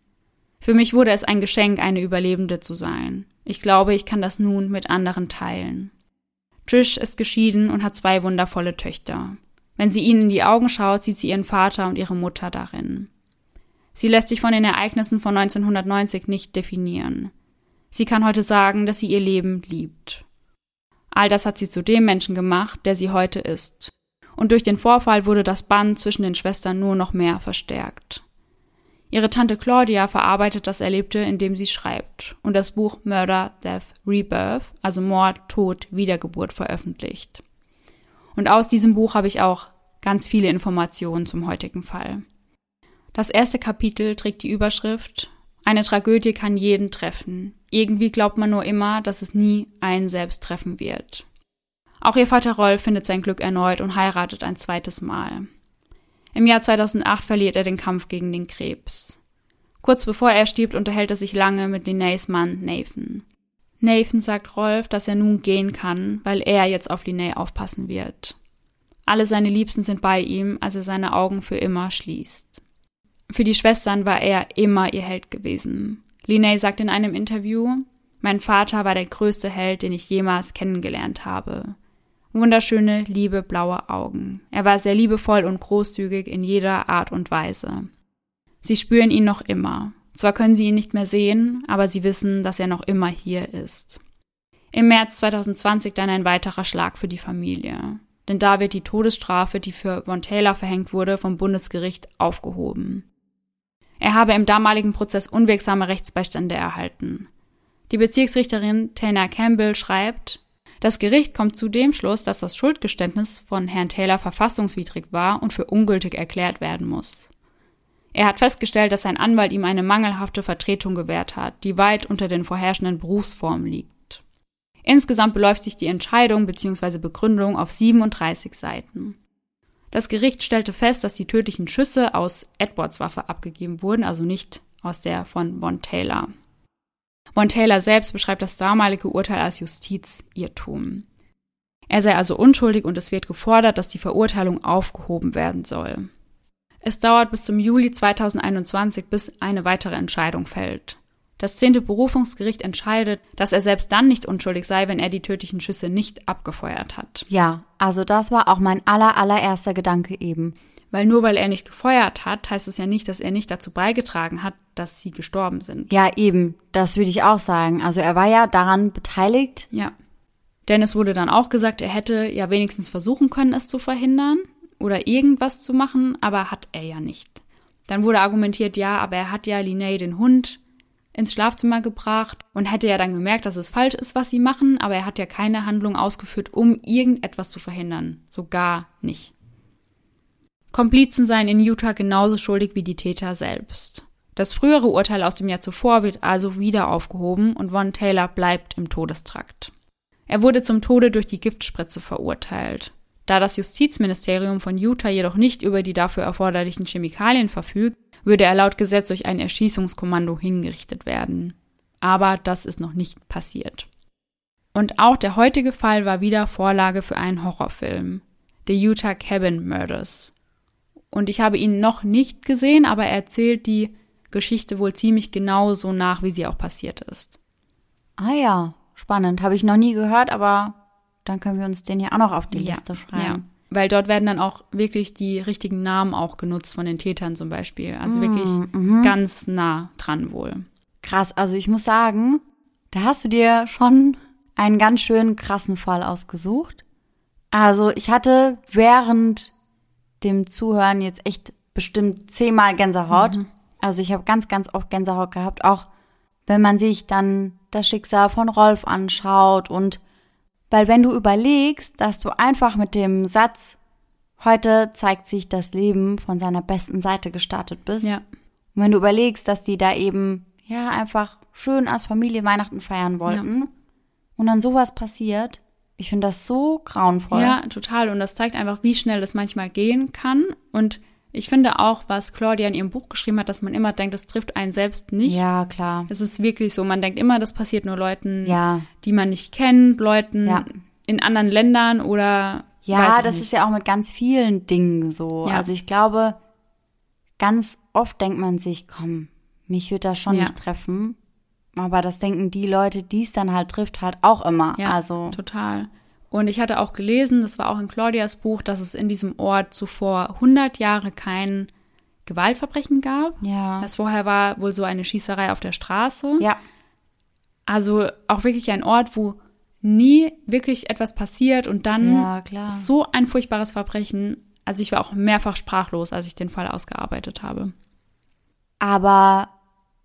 S1: Für mich wurde es ein Geschenk, eine Überlebende zu sein. Ich glaube, ich kann das nun mit anderen teilen. Trish ist geschieden und hat zwei wundervolle Töchter. Wenn sie ihnen in die Augen schaut, sieht sie ihren Vater und ihre Mutter darin. Sie lässt sich von den Ereignissen von 1990 nicht definieren. Sie kann heute sagen, dass sie ihr Leben liebt. All das hat sie zu dem Menschen gemacht, der sie heute ist. Und durch den Vorfall wurde das Band zwischen den Schwestern nur noch mehr verstärkt. Ihre Tante Claudia verarbeitet das Erlebte, indem sie schreibt und das Buch Murder, Death, Rebirth, also Mord, Tod, Wiedergeburt veröffentlicht. Und aus diesem Buch habe ich auch ganz viele Informationen zum heutigen Fall. Das erste Kapitel trägt die Überschrift Eine Tragödie kann jeden treffen. Irgendwie glaubt man nur immer, dass es nie einen selbst treffen wird. Auch ihr Vater Rolf findet sein Glück erneut und heiratet ein zweites Mal. Im Jahr 2008 verliert er den Kampf gegen den Krebs. Kurz bevor er stirbt, unterhält er sich lange mit Linnays Mann Nathan. Nathan sagt Rolf, dass er nun gehen kann, weil er jetzt auf Linnay aufpassen wird. Alle seine Liebsten sind bei ihm, als er seine Augen für immer schließt. Für die Schwestern war er immer ihr Held gewesen. Linnay sagt in einem Interview, mein Vater war der größte Held, den ich jemals kennengelernt habe wunderschöne, liebe, blaue Augen. Er war sehr liebevoll und großzügig in jeder Art und Weise. Sie spüren ihn noch immer. Zwar können sie ihn nicht mehr sehen, aber sie wissen, dass er noch immer hier ist. Im März 2020 dann ein weiterer Schlag für die Familie. Denn da wird die Todesstrafe, die für Von Taylor verhängt wurde, vom Bundesgericht aufgehoben. Er habe im damaligen Prozess unwirksame Rechtsbeistände erhalten. Die Bezirksrichterin Tana Campbell schreibt, das Gericht kommt zu dem Schluss, dass das Schuldgeständnis von Herrn Taylor verfassungswidrig war und für ungültig erklärt werden muss. Er hat festgestellt, dass sein Anwalt ihm eine mangelhafte Vertretung gewährt hat, die weit unter den vorherrschenden Berufsformen liegt. Insgesamt beläuft sich die Entscheidung bzw. Begründung auf 37 Seiten. Das Gericht stellte fest, dass die tödlichen Schüsse aus Edwards Waffe abgegeben wurden, also nicht aus der von Von Taylor. Von Taylor selbst beschreibt das damalige Urteil als Justizirrtum. Er sei also unschuldig und es wird gefordert, dass die Verurteilung aufgehoben werden soll. Es dauert bis zum Juli 2021, bis eine weitere Entscheidung fällt. Das zehnte Berufungsgericht entscheidet, dass er selbst dann nicht unschuldig sei, wenn er die tödlichen Schüsse nicht abgefeuert hat.
S2: Ja, also das war auch mein aller allererster Gedanke eben.
S1: Weil nur weil er nicht gefeuert hat, heißt es ja nicht, dass er nicht dazu beigetragen hat, dass sie gestorben sind.
S2: Ja, eben. Das würde ich auch sagen. Also er war ja daran beteiligt.
S1: Ja. Denn es wurde dann auch gesagt, er hätte ja wenigstens versuchen können, es zu verhindern oder irgendwas zu machen, aber hat er ja nicht. Dann wurde argumentiert, ja, aber er hat ja Linnea den Hund ins Schlafzimmer gebracht und hätte ja dann gemerkt, dass es falsch ist, was sie machen, aber er hat ja keine Handlung ausgeführt, um irgendetwas zu verhindern. So gar nicht. Komplizen seien in Utah genauso schuldig wie die Täter selbst. Das frühere Urteil aus dem Jahr zuvor wird also wieder aufgehoben und Von Taylor bleibt im Todestrakt. Er wurde zum Tode durch die Giftspritze verurteilt. Da das Justizministerium von Utah jedoch nicht über die dafür erforderlichen Chemikalien verfügt, würde er laut Gesetz durch ein Erschießungskommando hingerichtet werden. Aber das ist noch nicht passiert. Und auch der heutige Fall war wieder Vorlage für einen Horrorfilm. The Utah Cabin Murders. Und ich habe ihn noch nicht gesehen, aber er erzählt die Geschichte wohl ziemlich genau so nach, wie sie auch passiert ist.
S2: Ah ja, spannend. Habe ich noch nie gehört, aber dann können wir uns den ja auch noch auf die ja, Liste schreiben. Ja.
S1: Weil dort werden dann auch wirklich die richtigen Namen auch genutzt von den Tätern zum Beispiel. Also mm, wirklich mm ganz nah dran wohl.
S2: Krass, also ich muss sagen, da hast du dir schon einen ganz schönen krassen Fall ausgesucht. Also ich hatte während dem Zuhören jetzt echt bestimmt zehnmal Gänsehaut. Mhm. Also ich habe ganz, ganz oft Gänsehaut gehabt, auch wenn man sich dann das Schicksal von Rolf anschaut und weil wenn du überlegst, dass du einfach mit dem Satz heute zeigt sich das Leben von seiner besten Seite gestartet bist. Ja. Und wenn du überlegst, dass die da eben ja einfach schön als Familie Weihnachten feiern wollten ja. und dann sowas passiert, ich finde das so grauenvoll.
S1: Ja, total. Und das zeigt einfach, wie schnell das manchmal gehen kann. Und ich finde auch, was Claudia in ihrem Buch geschrieben hat, dass man immer denkt, das trifft einen selbst nicht.
S2: Ja, klar.
S1: Es ist wirklich so. Man denkt immer, das passiert nur Leuten, ja. die man nicht kennt, Leuten ja. in anderen Ländern oder.
S2: Ja, das nicht. ist ja auch mit ganz vielen Dingen so. Ja. Also ich glaube, ganz oft denkt man sich, komm, mich wird das schon nicht treffen. Aber das denken die Leute, die es dann halt trifft, halt auch immer.
S1: Ja, also. total. Und ich hatte auch gelesen, das war auch in Claudias Buch, dass es in diesem Ort zuvor 100 Jahre kein Gewaltverbrechen gab. Ja. Das vorher war wohl so eine Schießerei auf der Straße. Ja. Also auch wirklich ein Ort, wo nie wirklich etwas passiert und dann
S2: Ja,
S1: so ein furchtbares Verbrechen. Also ich war auch mehrfach sprachlos, als ich den Fall ausgearbeitet habe.
S2: Aber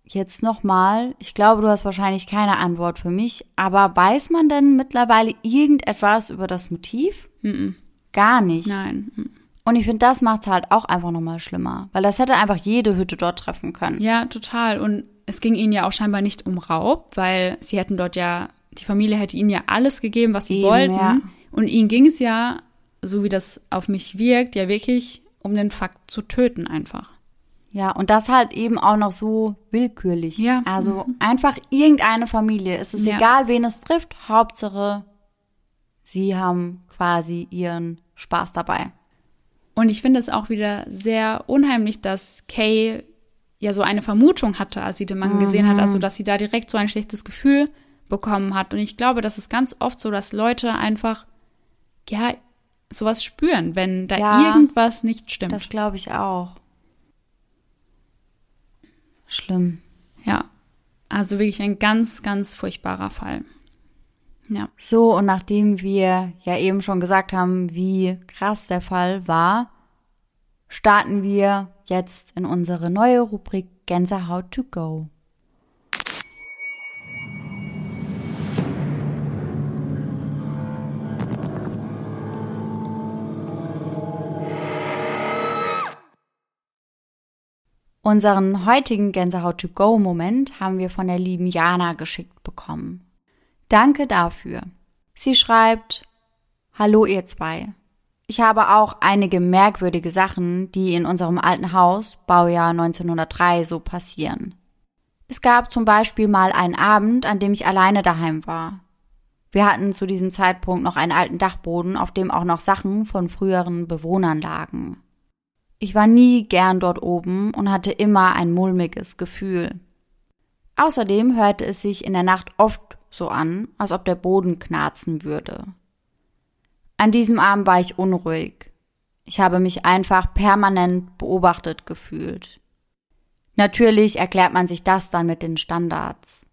S2: jetzt nochmal, ich glaube, du hast wahrscheinlich keine Antwort für mich, aber weiß man denn mittlerweile irgendetwas über das Motiv?
S1: Mhm.
S2: Gar nicht.
S1: Nein.
S2: Und ich finde, das macht es halt auch einfach nochmal schlimmer, weil das hätte einfach jede Hütte dort treffen können.
S1: Ja, total. Und es ging ihnen ja auch scheinbar nicht um Raub, weil sie hätten dort ja, die Familie hätte ihnen ja alles gegeben, was sie
S2: Eben,
S1: wollten.
S2: ja.
S1: Und ihnen ging es ja, so wie das auf mich wirkt, ja wirklich um den Fakt zu töten einfach.
S2: Ja, und das halt eben auch noch so willkürlich.
S1: Ja.
S2: Also einfach irgendeine Familie. Es ist
S1: Ja.
S2: egal, wen es trifft. Hauptsache, sie haben quasi ihren Spaß dabei.
S1: Und ich finde es auch wieder sehr unheimlich, dass Kay ja so eine Vermutung hatte, als sie den Mann gesehen hat, also dass sie da direkt so ein schlechtes Gefühl bekommen hat. Und ich glaube, das ist ganz oft so, dass Leute einfach, ja, sowas spüren, wenn da
S2: Ja,
S1: irgendwas nicht stimmt.
S2: Das glaube ich auch. Schlimm.
S1: ja, also wirklich ein ganz, ganz furchtbarer Fall. Ja,
S2: So, und nachdem wir ja eben schon gesagt haben, wie krass der Fall war, starten wir jetzt in unsere neue Rubrik Gänsehaut to go. Unseren heutigen Gänsehaut to go Moment haben wir von der lieben Jana geschickt bekommen. Danke dafür. Sie schreibt, Hallo ihr zwei. Ich habe auch einige merkwürdige Sachen, die in unserem alten Haus, Baujahr 1903, so passieren. Es gab zum Beispiel mal einen Abend, an dem ich alleine daheim war. Wir hatten zu diesem Zeitpunkt noch einen alten Dachboden, auf dem auch noch Sachen von früheren Bewohnern lagen. Ich war nie gern dort oben und hatte immer ein mulmiges Gefühl. Außerdem hörte es sich in der Nacht oft so an, als ob der Boden knarzen würde. An diesem Abend war ich unruhig. Ich habe mich einfach permanent beobachtet gefühlt. Natürlich erklärt man sich das dann mit den Standards.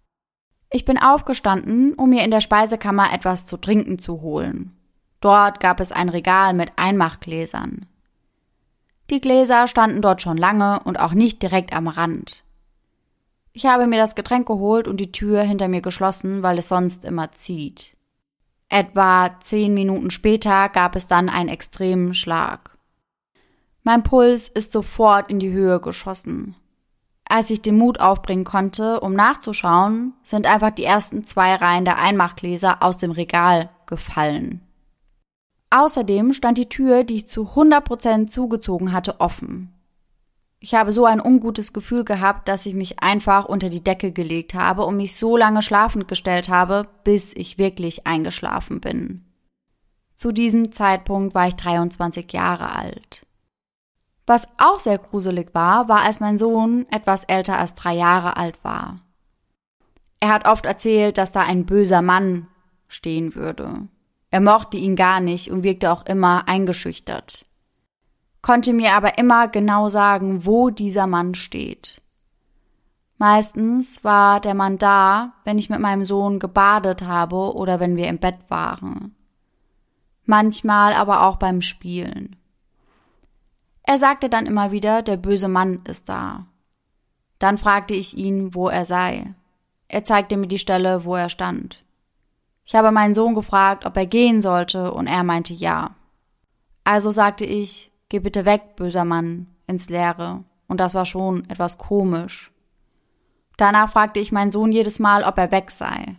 S2: Ich bin aufgestanden, um mir in der Speisekammer etwas zu trinken zu holen. Dort gab es ein Regal mit Einmachgläsern. Die Gläser standen dort schon lange und auch nicht direkt am Rand. Ich habe mir das Getränk geholt und die Tür hinter mir geschlossen, weil es sonst immer zieht. Etwa zehn Minuten später gab es dann einen extremen Schlag. Mein Puls ist sofort in die Höhe geschossen. Als ich den Mut aufbringen konnte, um nachzuschauen, sind einfach die ersten zwei Reihen der Einmachgläser aus dem Regal gefallen. Außerdem stand die Tür, die ich zu 100% zugezogen hatte, offen. Ich habe so ein ungutes Gefühl gehabt, dass ich mich einfach unter die Decke gelegt habe und mich so lange schlafend gestellt habe, bis ich wirklich eingeschlafen bin. Zu diesem Zeitpunkt war ich 23 Jahre alt. Was auch sehr gruselig war, war, als mein Sohn etwas älter als drei Jahre alt war. Er hat oft erzählt, dass da ein böser Mann stehen würde. Er mochte ihn gar nicht und wirkte auch immer eingeschüchtert konnte mir aber immer genau sagen, wo dieser Mann steht. Meistens war der Mann da, wenn ich mit meinem Sohn gebadet habe oder wenn wir im Bett waren. Manchmal aber auch beim Spielen. Er sagte dann immer wieder, der böse Mann ist da. Dann fragte ich ihn, wo er sei. Er zeigte mir die Stelle, wo er stand. Ich habe meinen Sohn gefragt, ob er gehen sollte, und er meinte ja. Also sagte ich, Geh bitte weg, böser Mann, ins Leere. Und das war schon etwas komisch. Danach fragte ich meinen Sohn jedes Mal, ob er weg sei.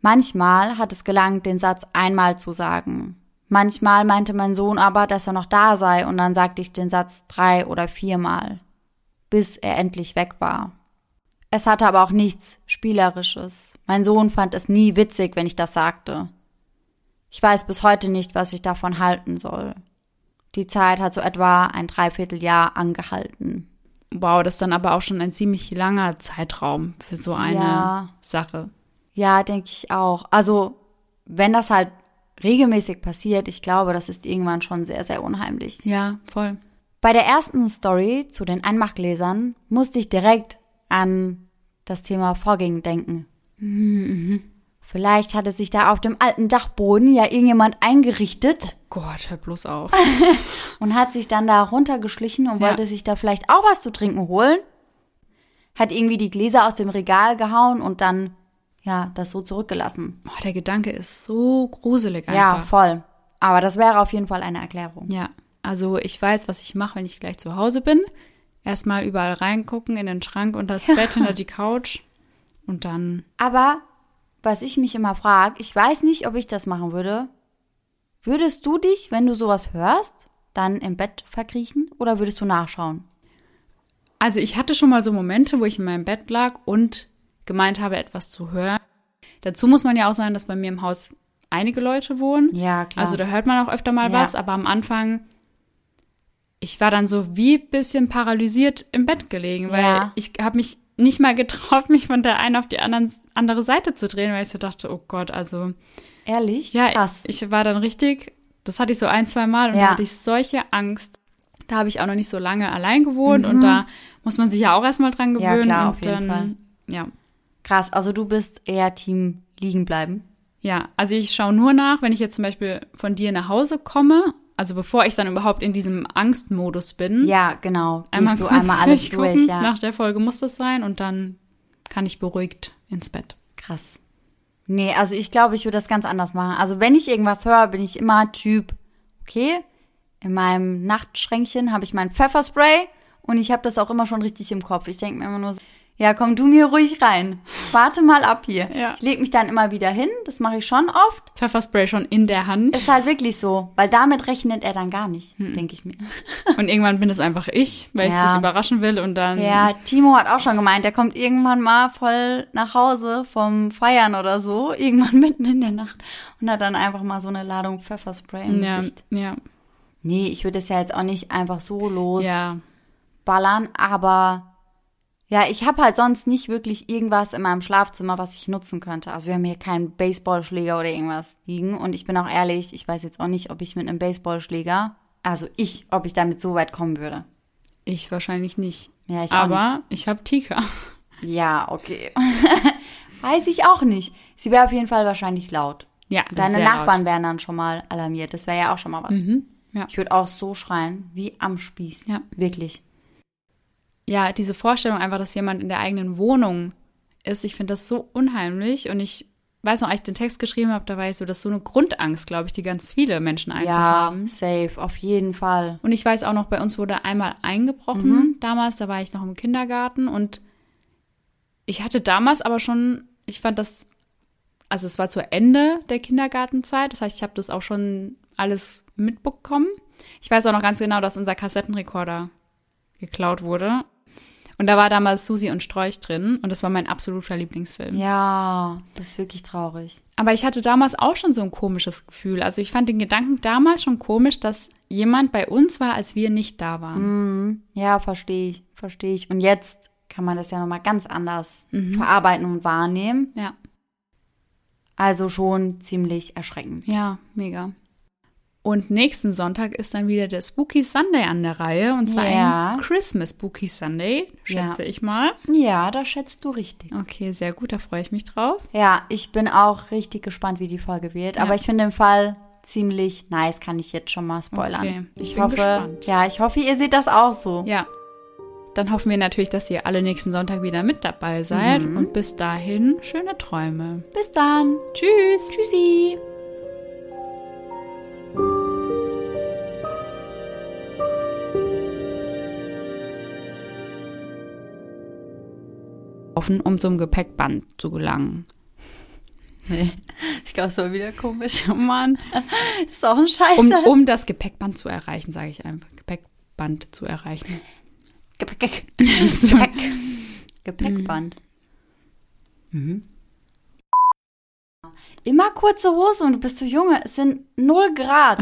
S2: Manchmal hat es gelangt, den Satz einmal zu sagen. Manchmal meinte mein Sohn aber, dass er noch da sei, und dann sagte ich den Satz drei oder viermal, bis er endlich weg war. Es hatte aber auch nichts Spielerisches. Mein Sohn fand es nie witzig, wenn ich das sagte. Ich weiß bis heute nicht, was ich davon halten soll. Die Zeit hat so etwa ein Dreivierteljahr angehalten.
S1: Wow, das ist dann aber auch schon ein ziemlich langer Zeitraum für so eine
S2: Ja.
S1: Sache.
S2: Ja, denke ich auch. Also, wenn das halt regelmäßig passiert, ich glaube, das ist irgendwann schon sehr, sehr unheimlich.
S1: Ja, voll.
S2: Bei der ersten Story zu den Einmachgläsern musste ich direkt an das Thema Fogging denken. Vielleicht hatte sich da auf dem alten Dachboden ja irgendjemand eingerichtet
S1: Gott, hör bloß auf. *laughs*
S2: und hat sich dann da runtergeschlichen und
S1: Ja.
S2: wollte sich da vielleicht auch was zu trinken holen. Hat irgendwie die Gläser aus dem Regal gehauen und dann, ja, das so zurückgelassen.
S1: Oh, der Gedanke ist so gruselig
S2: Ja,
S1: einfach.
S2: voll. Aber das wäre auf jeden Fall eine Erklärung.
S1: Ja, also ich weiß, was ich mache, wenn ich gleich zu Hause bin. Erstmal überall reingucken, in den Schrank, unter das Bett, hinter die Couch. Und dann,
S2: Aber was ich mich immer frage, ich weiß nicht, ob ich das machen würde. Würdest du dich, wenn du sowas hörst, dann im Bett verkriechen oder würdest du nachschauen?
S1: also ich hatte schon mal so Momente, wo ich in meinem Bett lag und gemeint habe, etwas zu hören. Dazu muss man ja auch sagen, dass bei mir im Haus einige Leute wohnen.
S2: Ja, klar.
S1: Also da hört man auch öfter mal
S2: Ja.
S1: was, aber am Anfang, ich war dann so wie bisschen paralysiert im Bett gelegen, weil
S2: Ja.
S1: ich habe mich nicht mal getraut, *laughs* mich von der einen auf die anderen, andere Seite zu drehen, weil ich so dachte, oh Gott, also
S2: Ehrlich?
S1: ja,
S2: Krass.
S1: ich war dann richtig, das hatte ich so ein, zwei Mal und
S2: Ja.
S1: da hatte ich solche Angst. Da habe ich auch noch nicht so lange allein gewohnt
S2: Mhm.
S1: und da muss man sich ja auch erstmal dran
S2: Ja,
S1: gewöhnen.
S2: klar,
S1: und
S2: auf jeden
S1: dann,
S2: Fall.
S1: Ja.
S2: Krass. Also du bist eher Team liegen bleiben.
S1: Ja, also ich schaue nur nach, wenn ich jetzt zum Beispiel von dir nach Hause komme, also bevor ich dann überhaupt in diesem Angstmodus bin,
S2: Ja, genau.
S1: Einmal
S2: du einmal alles *laughs* durch, ja.
S1: nach der Folge muss das sein und dann kann ich beruhigt ins Bett.
S2: Krass. Nee, also ich glaube, ich würde das ganz anders machen. Also wenn ich irgendwas höre, bin ich immer Typ, okay, in meinem Nachtschränkchen habe ich mein Pfefferspray und ich habe das auch immer schon richtig im Kopf. Ich denke mir immer nur so, ja, komm du mir ruhig rein. Warte mal ab hier.
S1: Ja.
S2: Ich lege mich dann immer wieder hin, das mache ich schon oft.
S1: Pfefferspray schon in der Hand
S2: Ist halt wirklich so, weil damit rechnet er dann gar nicht, denke ich mir. *laughs*
S1: und irgendwann bin es einfach ich, weil
S2: Ja.
S1: ich dich überraschen will und dann
S2: Ja, Timo hat auch schon gemeint, der kommt irgendwann mal voll nach Hause vom Feiern oder so, irgendwann *laughs* mitten in der Nacht und hat dann einfach mal so eine Ladung Pfefferspray im
S1: ja,
S2: Gesicht.
S1: ja,
S2: Nee, ich würde es ja jetzt auch nicht einfach so losballern,
S1: ja,
S2: aber ja, ich habe halt sonst nicht wirklich irgendwas in meinem Schlafzimmer, was ich nutzen könnte. Also wir haben hier keinen Baseballschläger oder irgendwas liegen und ich bin auch ehrlich, ich weiß jetzt auch nicht, ob ich mit einem Baseballschläger, also ich, ob ich damit so weit kommen würde.
S1: ich wahrscheinlich nicht.
S2: Ja, ich auch
S1: Aber ich habe Tika.
S2: Ja, okay. *laughs* Weiß ich auch nicht. Sie wäre auf jeden Fall wahrscheinlich laut.
S1: Ja, das ist
S2: Deine Nachbarn
S1: laut.
S2: wären dann schon mal alarmiert. Das wäre ja auch schon mal was.
S1: Mhm, ja.
S2: Ich würde auch so schreien, wie am Spieß.
S1: Ja.
S2: Wirklich.
S1: Ja, diese Vorstellung einfach, dass jemand in der eigenen Wohnung ist, ich finde das so unheimlich und ich weiß noch, als ich den Text geschrieben habe, da war ich so, das ist so eine Grundangst, glaube ich, die ganz viele Menschen einfach
S2: Ja,
S1: haben.
S2: safe, auf jeden Fall.
S1: Und ich weiß auch noch, bei uns wurde einmal eingebrochen
S2: Mhm.
S1: damals, da war ich noch im Kindergarten und ich hatte damals aber schon, ich fand das, also es war zu Ende der Kindergartenzeit, das heißt, ich habe das auch schon alles mitbekommen. Ich weiß auch noch ganz genau, dass unser Kassettenrekorder geklaut wurde. Und da war damals Susi und Strolch drin und das war mein absoluter Lieblingsfilm.
S2: Ja, das ist wirklich traurig.
S1: Aber ich hatte damals auch schon so ein komisches Gefühl. Also ich fand den Gedanken damals schon komisch, dass jemand bei uns war, als wir nicht da waren.
S2: Mhm. Ja, verstehe ich, verstehe ich. Und jetzt kann man das ja nochmal ganz anders verarbeiten und wahrnehmen.
S1: Ja,
S2: Also schon ziemlich erschreckend.
S1: ja, mega. Und nächsten Sonntag ist dann wieder der Spooky Sunday an der Reihe. Und zwar
S2: Ja.
S1: ein Christmas Spooky Sunday, schätze ich mal.
S2: Ja, da schätzt du richtig.
S1: Okay, sehr gut, da freue ich mich drauf.
S2: Ja, ich bin auch richtig gespannt, wie die Folge wird.
S1: Ja.
S2: Aber ich finde den Fall ziemlich nice, kann ich jetzt schon mal spoilern.
S1: Okay, ich
S2: ich
S1: bin
S2: hoffe,
S1: gespannt.
S2: ja, ich hoffe, ihr seht das auch so.
S1: Ja. Dann hoffen wir natürlich, dass ihr alle nächsten Sonntag wieder mit dabei seid.
S2: Mhm.
S1: Und bis dahin, schöne Träume.
S2: Bis dann.
S1: Tschüss.
S2: Tschüssi.
S1: Offen, um zum Gepäckband zu gelangen.
S2: Nee, ich glaube, es war wieder komisch.
S1: Oh Mann.
S2: Das ist auch ein Scheiße.
S1: Um, um das Gepäckband zu erreichen, sage ich einfach. Gepäckband zu erreichen.
S2: Gepäck. Gepäck. Gepäckband. Mhm. Immer kurze Hose und du bist so junge. Es sind 0 Grad.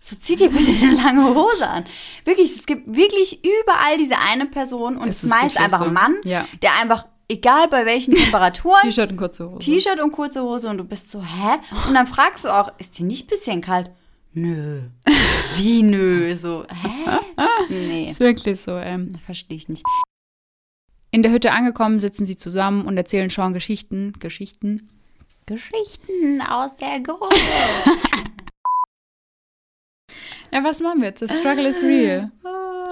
S2: So zieh dir bitte eine lange Hose an. Wirklich, es gibt wirklich überall diese eine Person und
S1: Es ist
S2: ist meist einfach ein Mann,
S1: Ja.
S2: der einfach, egal bei welchen Temperaturen,
S1: T-Shirt und kurze Hose.
S2: T-Shirt und kurze Hose und du bist so, hä? Und dann fragst du auch, ist die nicht ein bisschen kalt? Nö. *laughs* Wie nö? So, hä? Nee,
S1: Ist wirklich so, ähm.
S2: verstehe ich nicht.
S1: In der Hütte angekommen, sitzen sie zusammen und erzählen Sean Geschichten, Geschichten
S2: Geschichten aus der Gruppe. *laughs*
S1: Ja, was machen wir jetzt? The struggle is real.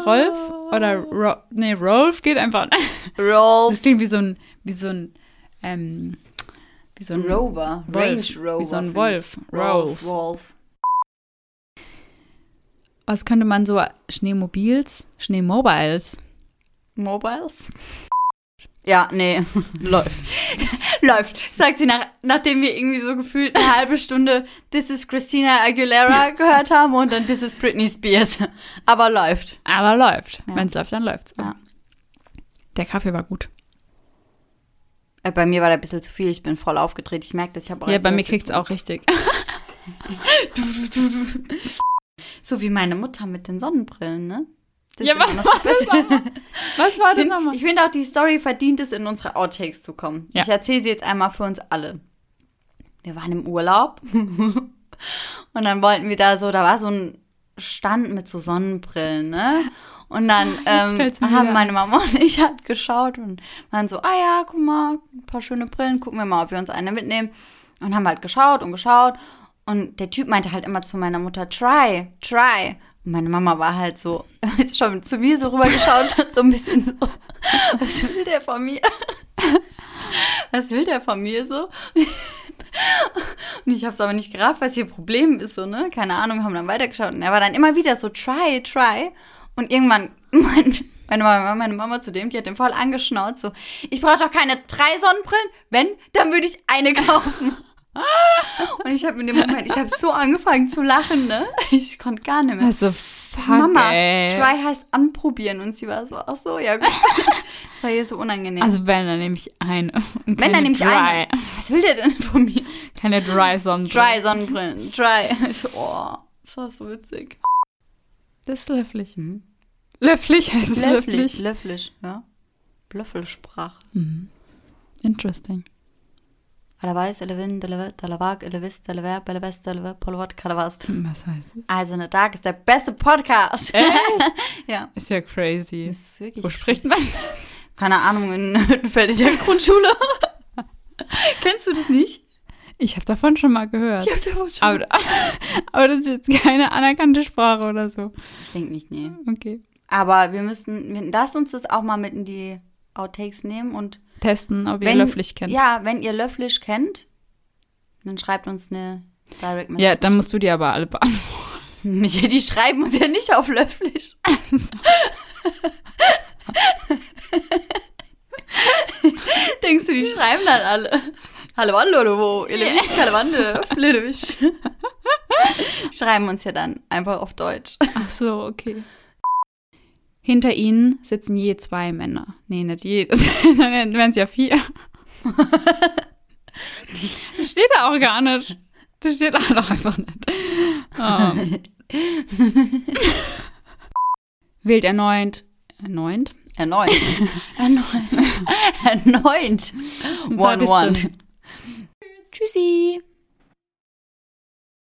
S1: Rolf oder Ro nee, Rolf geht einfach.
S2: Rolf.
S1: Das klingt wie so ein wie so ein ähm, wie so ein
S2: Rover.
S1: Wolf.
S2: Range Rover.
S1: Wie so ein Wolf.
S2: Rolf.
S1: Rolf. Was könnte man so Schneemobils, Schneemobiles
S2: Mobiles? Ja, nee. *laughs*
S1: läuft. *laughs*
S2: Läuft. Sagt sie, nach, nachdem wir irgendwie so gefühlt eine halbe Stunde This is Christina Aguilera *laughs* gehört haben und dann This is Britney Spears. Aber läuft.
S1: Aber läuft.
S2: Ja.
S1: Wenn es läuft, dann läuft's.
S2: Ja.
S1: Der Kaffee war gut.
S2: Äh, Bei mir war da ein bisschen zu viel. Ich bin voll aufgedreht. Ich merke das. Ich habe
S1: Ja, bei mir kriegt's auch richtig.
S2: So wie meine Mutter mit den Sonnenbrillen, ne? Das
S1: Ja, was war
S2: das Beste.
S1: Was war
S2: Ich
S1: das
S2: finde
S1: nochmal?
S2: find auch, die Story verdient es, in unsere Outtakes zu kommen.
S1: Ja.
S2: Ich erzähle sie jetzt einmal für uns alle. Wir waren im Urlaub *laughs* und dann wollten wir da so, da war so ein Stand mit so Sonnenbrillen, ne? Und dann *laughs* ähm, haben meine Mama und ich halt geschaut und waren so, ah ja, guck mal, ein paar schöne Brillen, gucken wir mal, ob wir uns eine mitnehmen. Und haben halt geschaut und geschaut. Und der Typ meinte halt immer zu meiner Mutter, try, try. Meine Mama war halt so, *laughs* hat schon zu mir so rübergeschaut, *laughs* hat so ein bisschen so, was will der von mir? *laughs* Was will der von mir so? Und ich habe es aber nicht gerafft, was ihr Problem ist, so, ne? Keine Ahnung, haben dann weitergeschaut. Und er war dann immer wieder so, try, try. Und irgendwann, mein, meine, Mama, meine Mama zu dem, die hat den voll angeschnauzt, so, ich brauche doch keine drei Sonnenbrillen. Wenn, dann würde ich eine kaufen. Und ich habe in dem Moment, ich habe so angefangen zu lachen, ne? Ich konnte gar nicht mehr.
S1: Also, fuck,
S2: Mama,
S1: ey.
S2: try heißt anprobieren. Und sie war so, ach so, ja gut. *laughs* Das war ihr so unangenehm.
S1: Also, wenn, dann nehme ich eine.
S2: Wenn, dann nehme ich eine. Was will der denn von mir?
S1: Keine Dry Sonnenbrille.
S2: Dry Sonnenbrillen, dry. Ich so, oh, das war so witzig.
S1: Das ist löfflich. Löfflich heißt es
S2: Löfflich,
S1: löfflich.
S2: löfflich, ja. Blöffelsprache.
S1: Interesting.
S2: Alla weiß, alle wind, alle wird, alle wag, west, wort, alle was.
S1: Was heißt es?
S2: Also, eine Dark ist der beste Podcast.
S1: Echt? *laughs*
S2: ja.
S1: Ist ja crazy.
S2: Das ist wirklich.
S1: Wo spricht man?
S2: Keine Ahnung, in Hüttenfeld in der Grundschule. *laughs* Kennst du das nicht?
S1: Ich habe davon schon mal gehört.
S2: hab davon schon.
S1: Aber, *laughs* aber das ist jetzt keine anerkannte Sprache oder so.
S2: Ich denke nicht, nee.
S1: Okay.
S2: Aber wir müssten, wir, lass uns das auch mal mit in die Outtakes nehmen und
S1: Testen, ob ihr
S2: wenn,
S1: löfflich kennt.
S2: Ja, wenn ihr Löfflich kennt, dann schreibt uns eine Direct Message.
S1: Ja, dann musst du die aber alle beantworten. *laughs*
S2: Die schreiben uns ja nicht auf Löfflich. *laughs* Denkst du, die schreiben dann alle? Hallo, hallo, hallo, ihr hallo, hallo, Löfflich. *laughs* Schreiben uns ja dann einfach auf Deutsch.
S1: Ach so, okay. Hinter ihnen sitzen je zwei Männer. Nee, nicht je. Dann wären es ja vier. Das steht da auch gar nicht. Das steht da doch einfach nicht. *laughs* Oh. Wählt erneut. Erneut?
S2: Erneut. *laughs* Erneut. *laughs* Erneut. One, one. Tschüssi.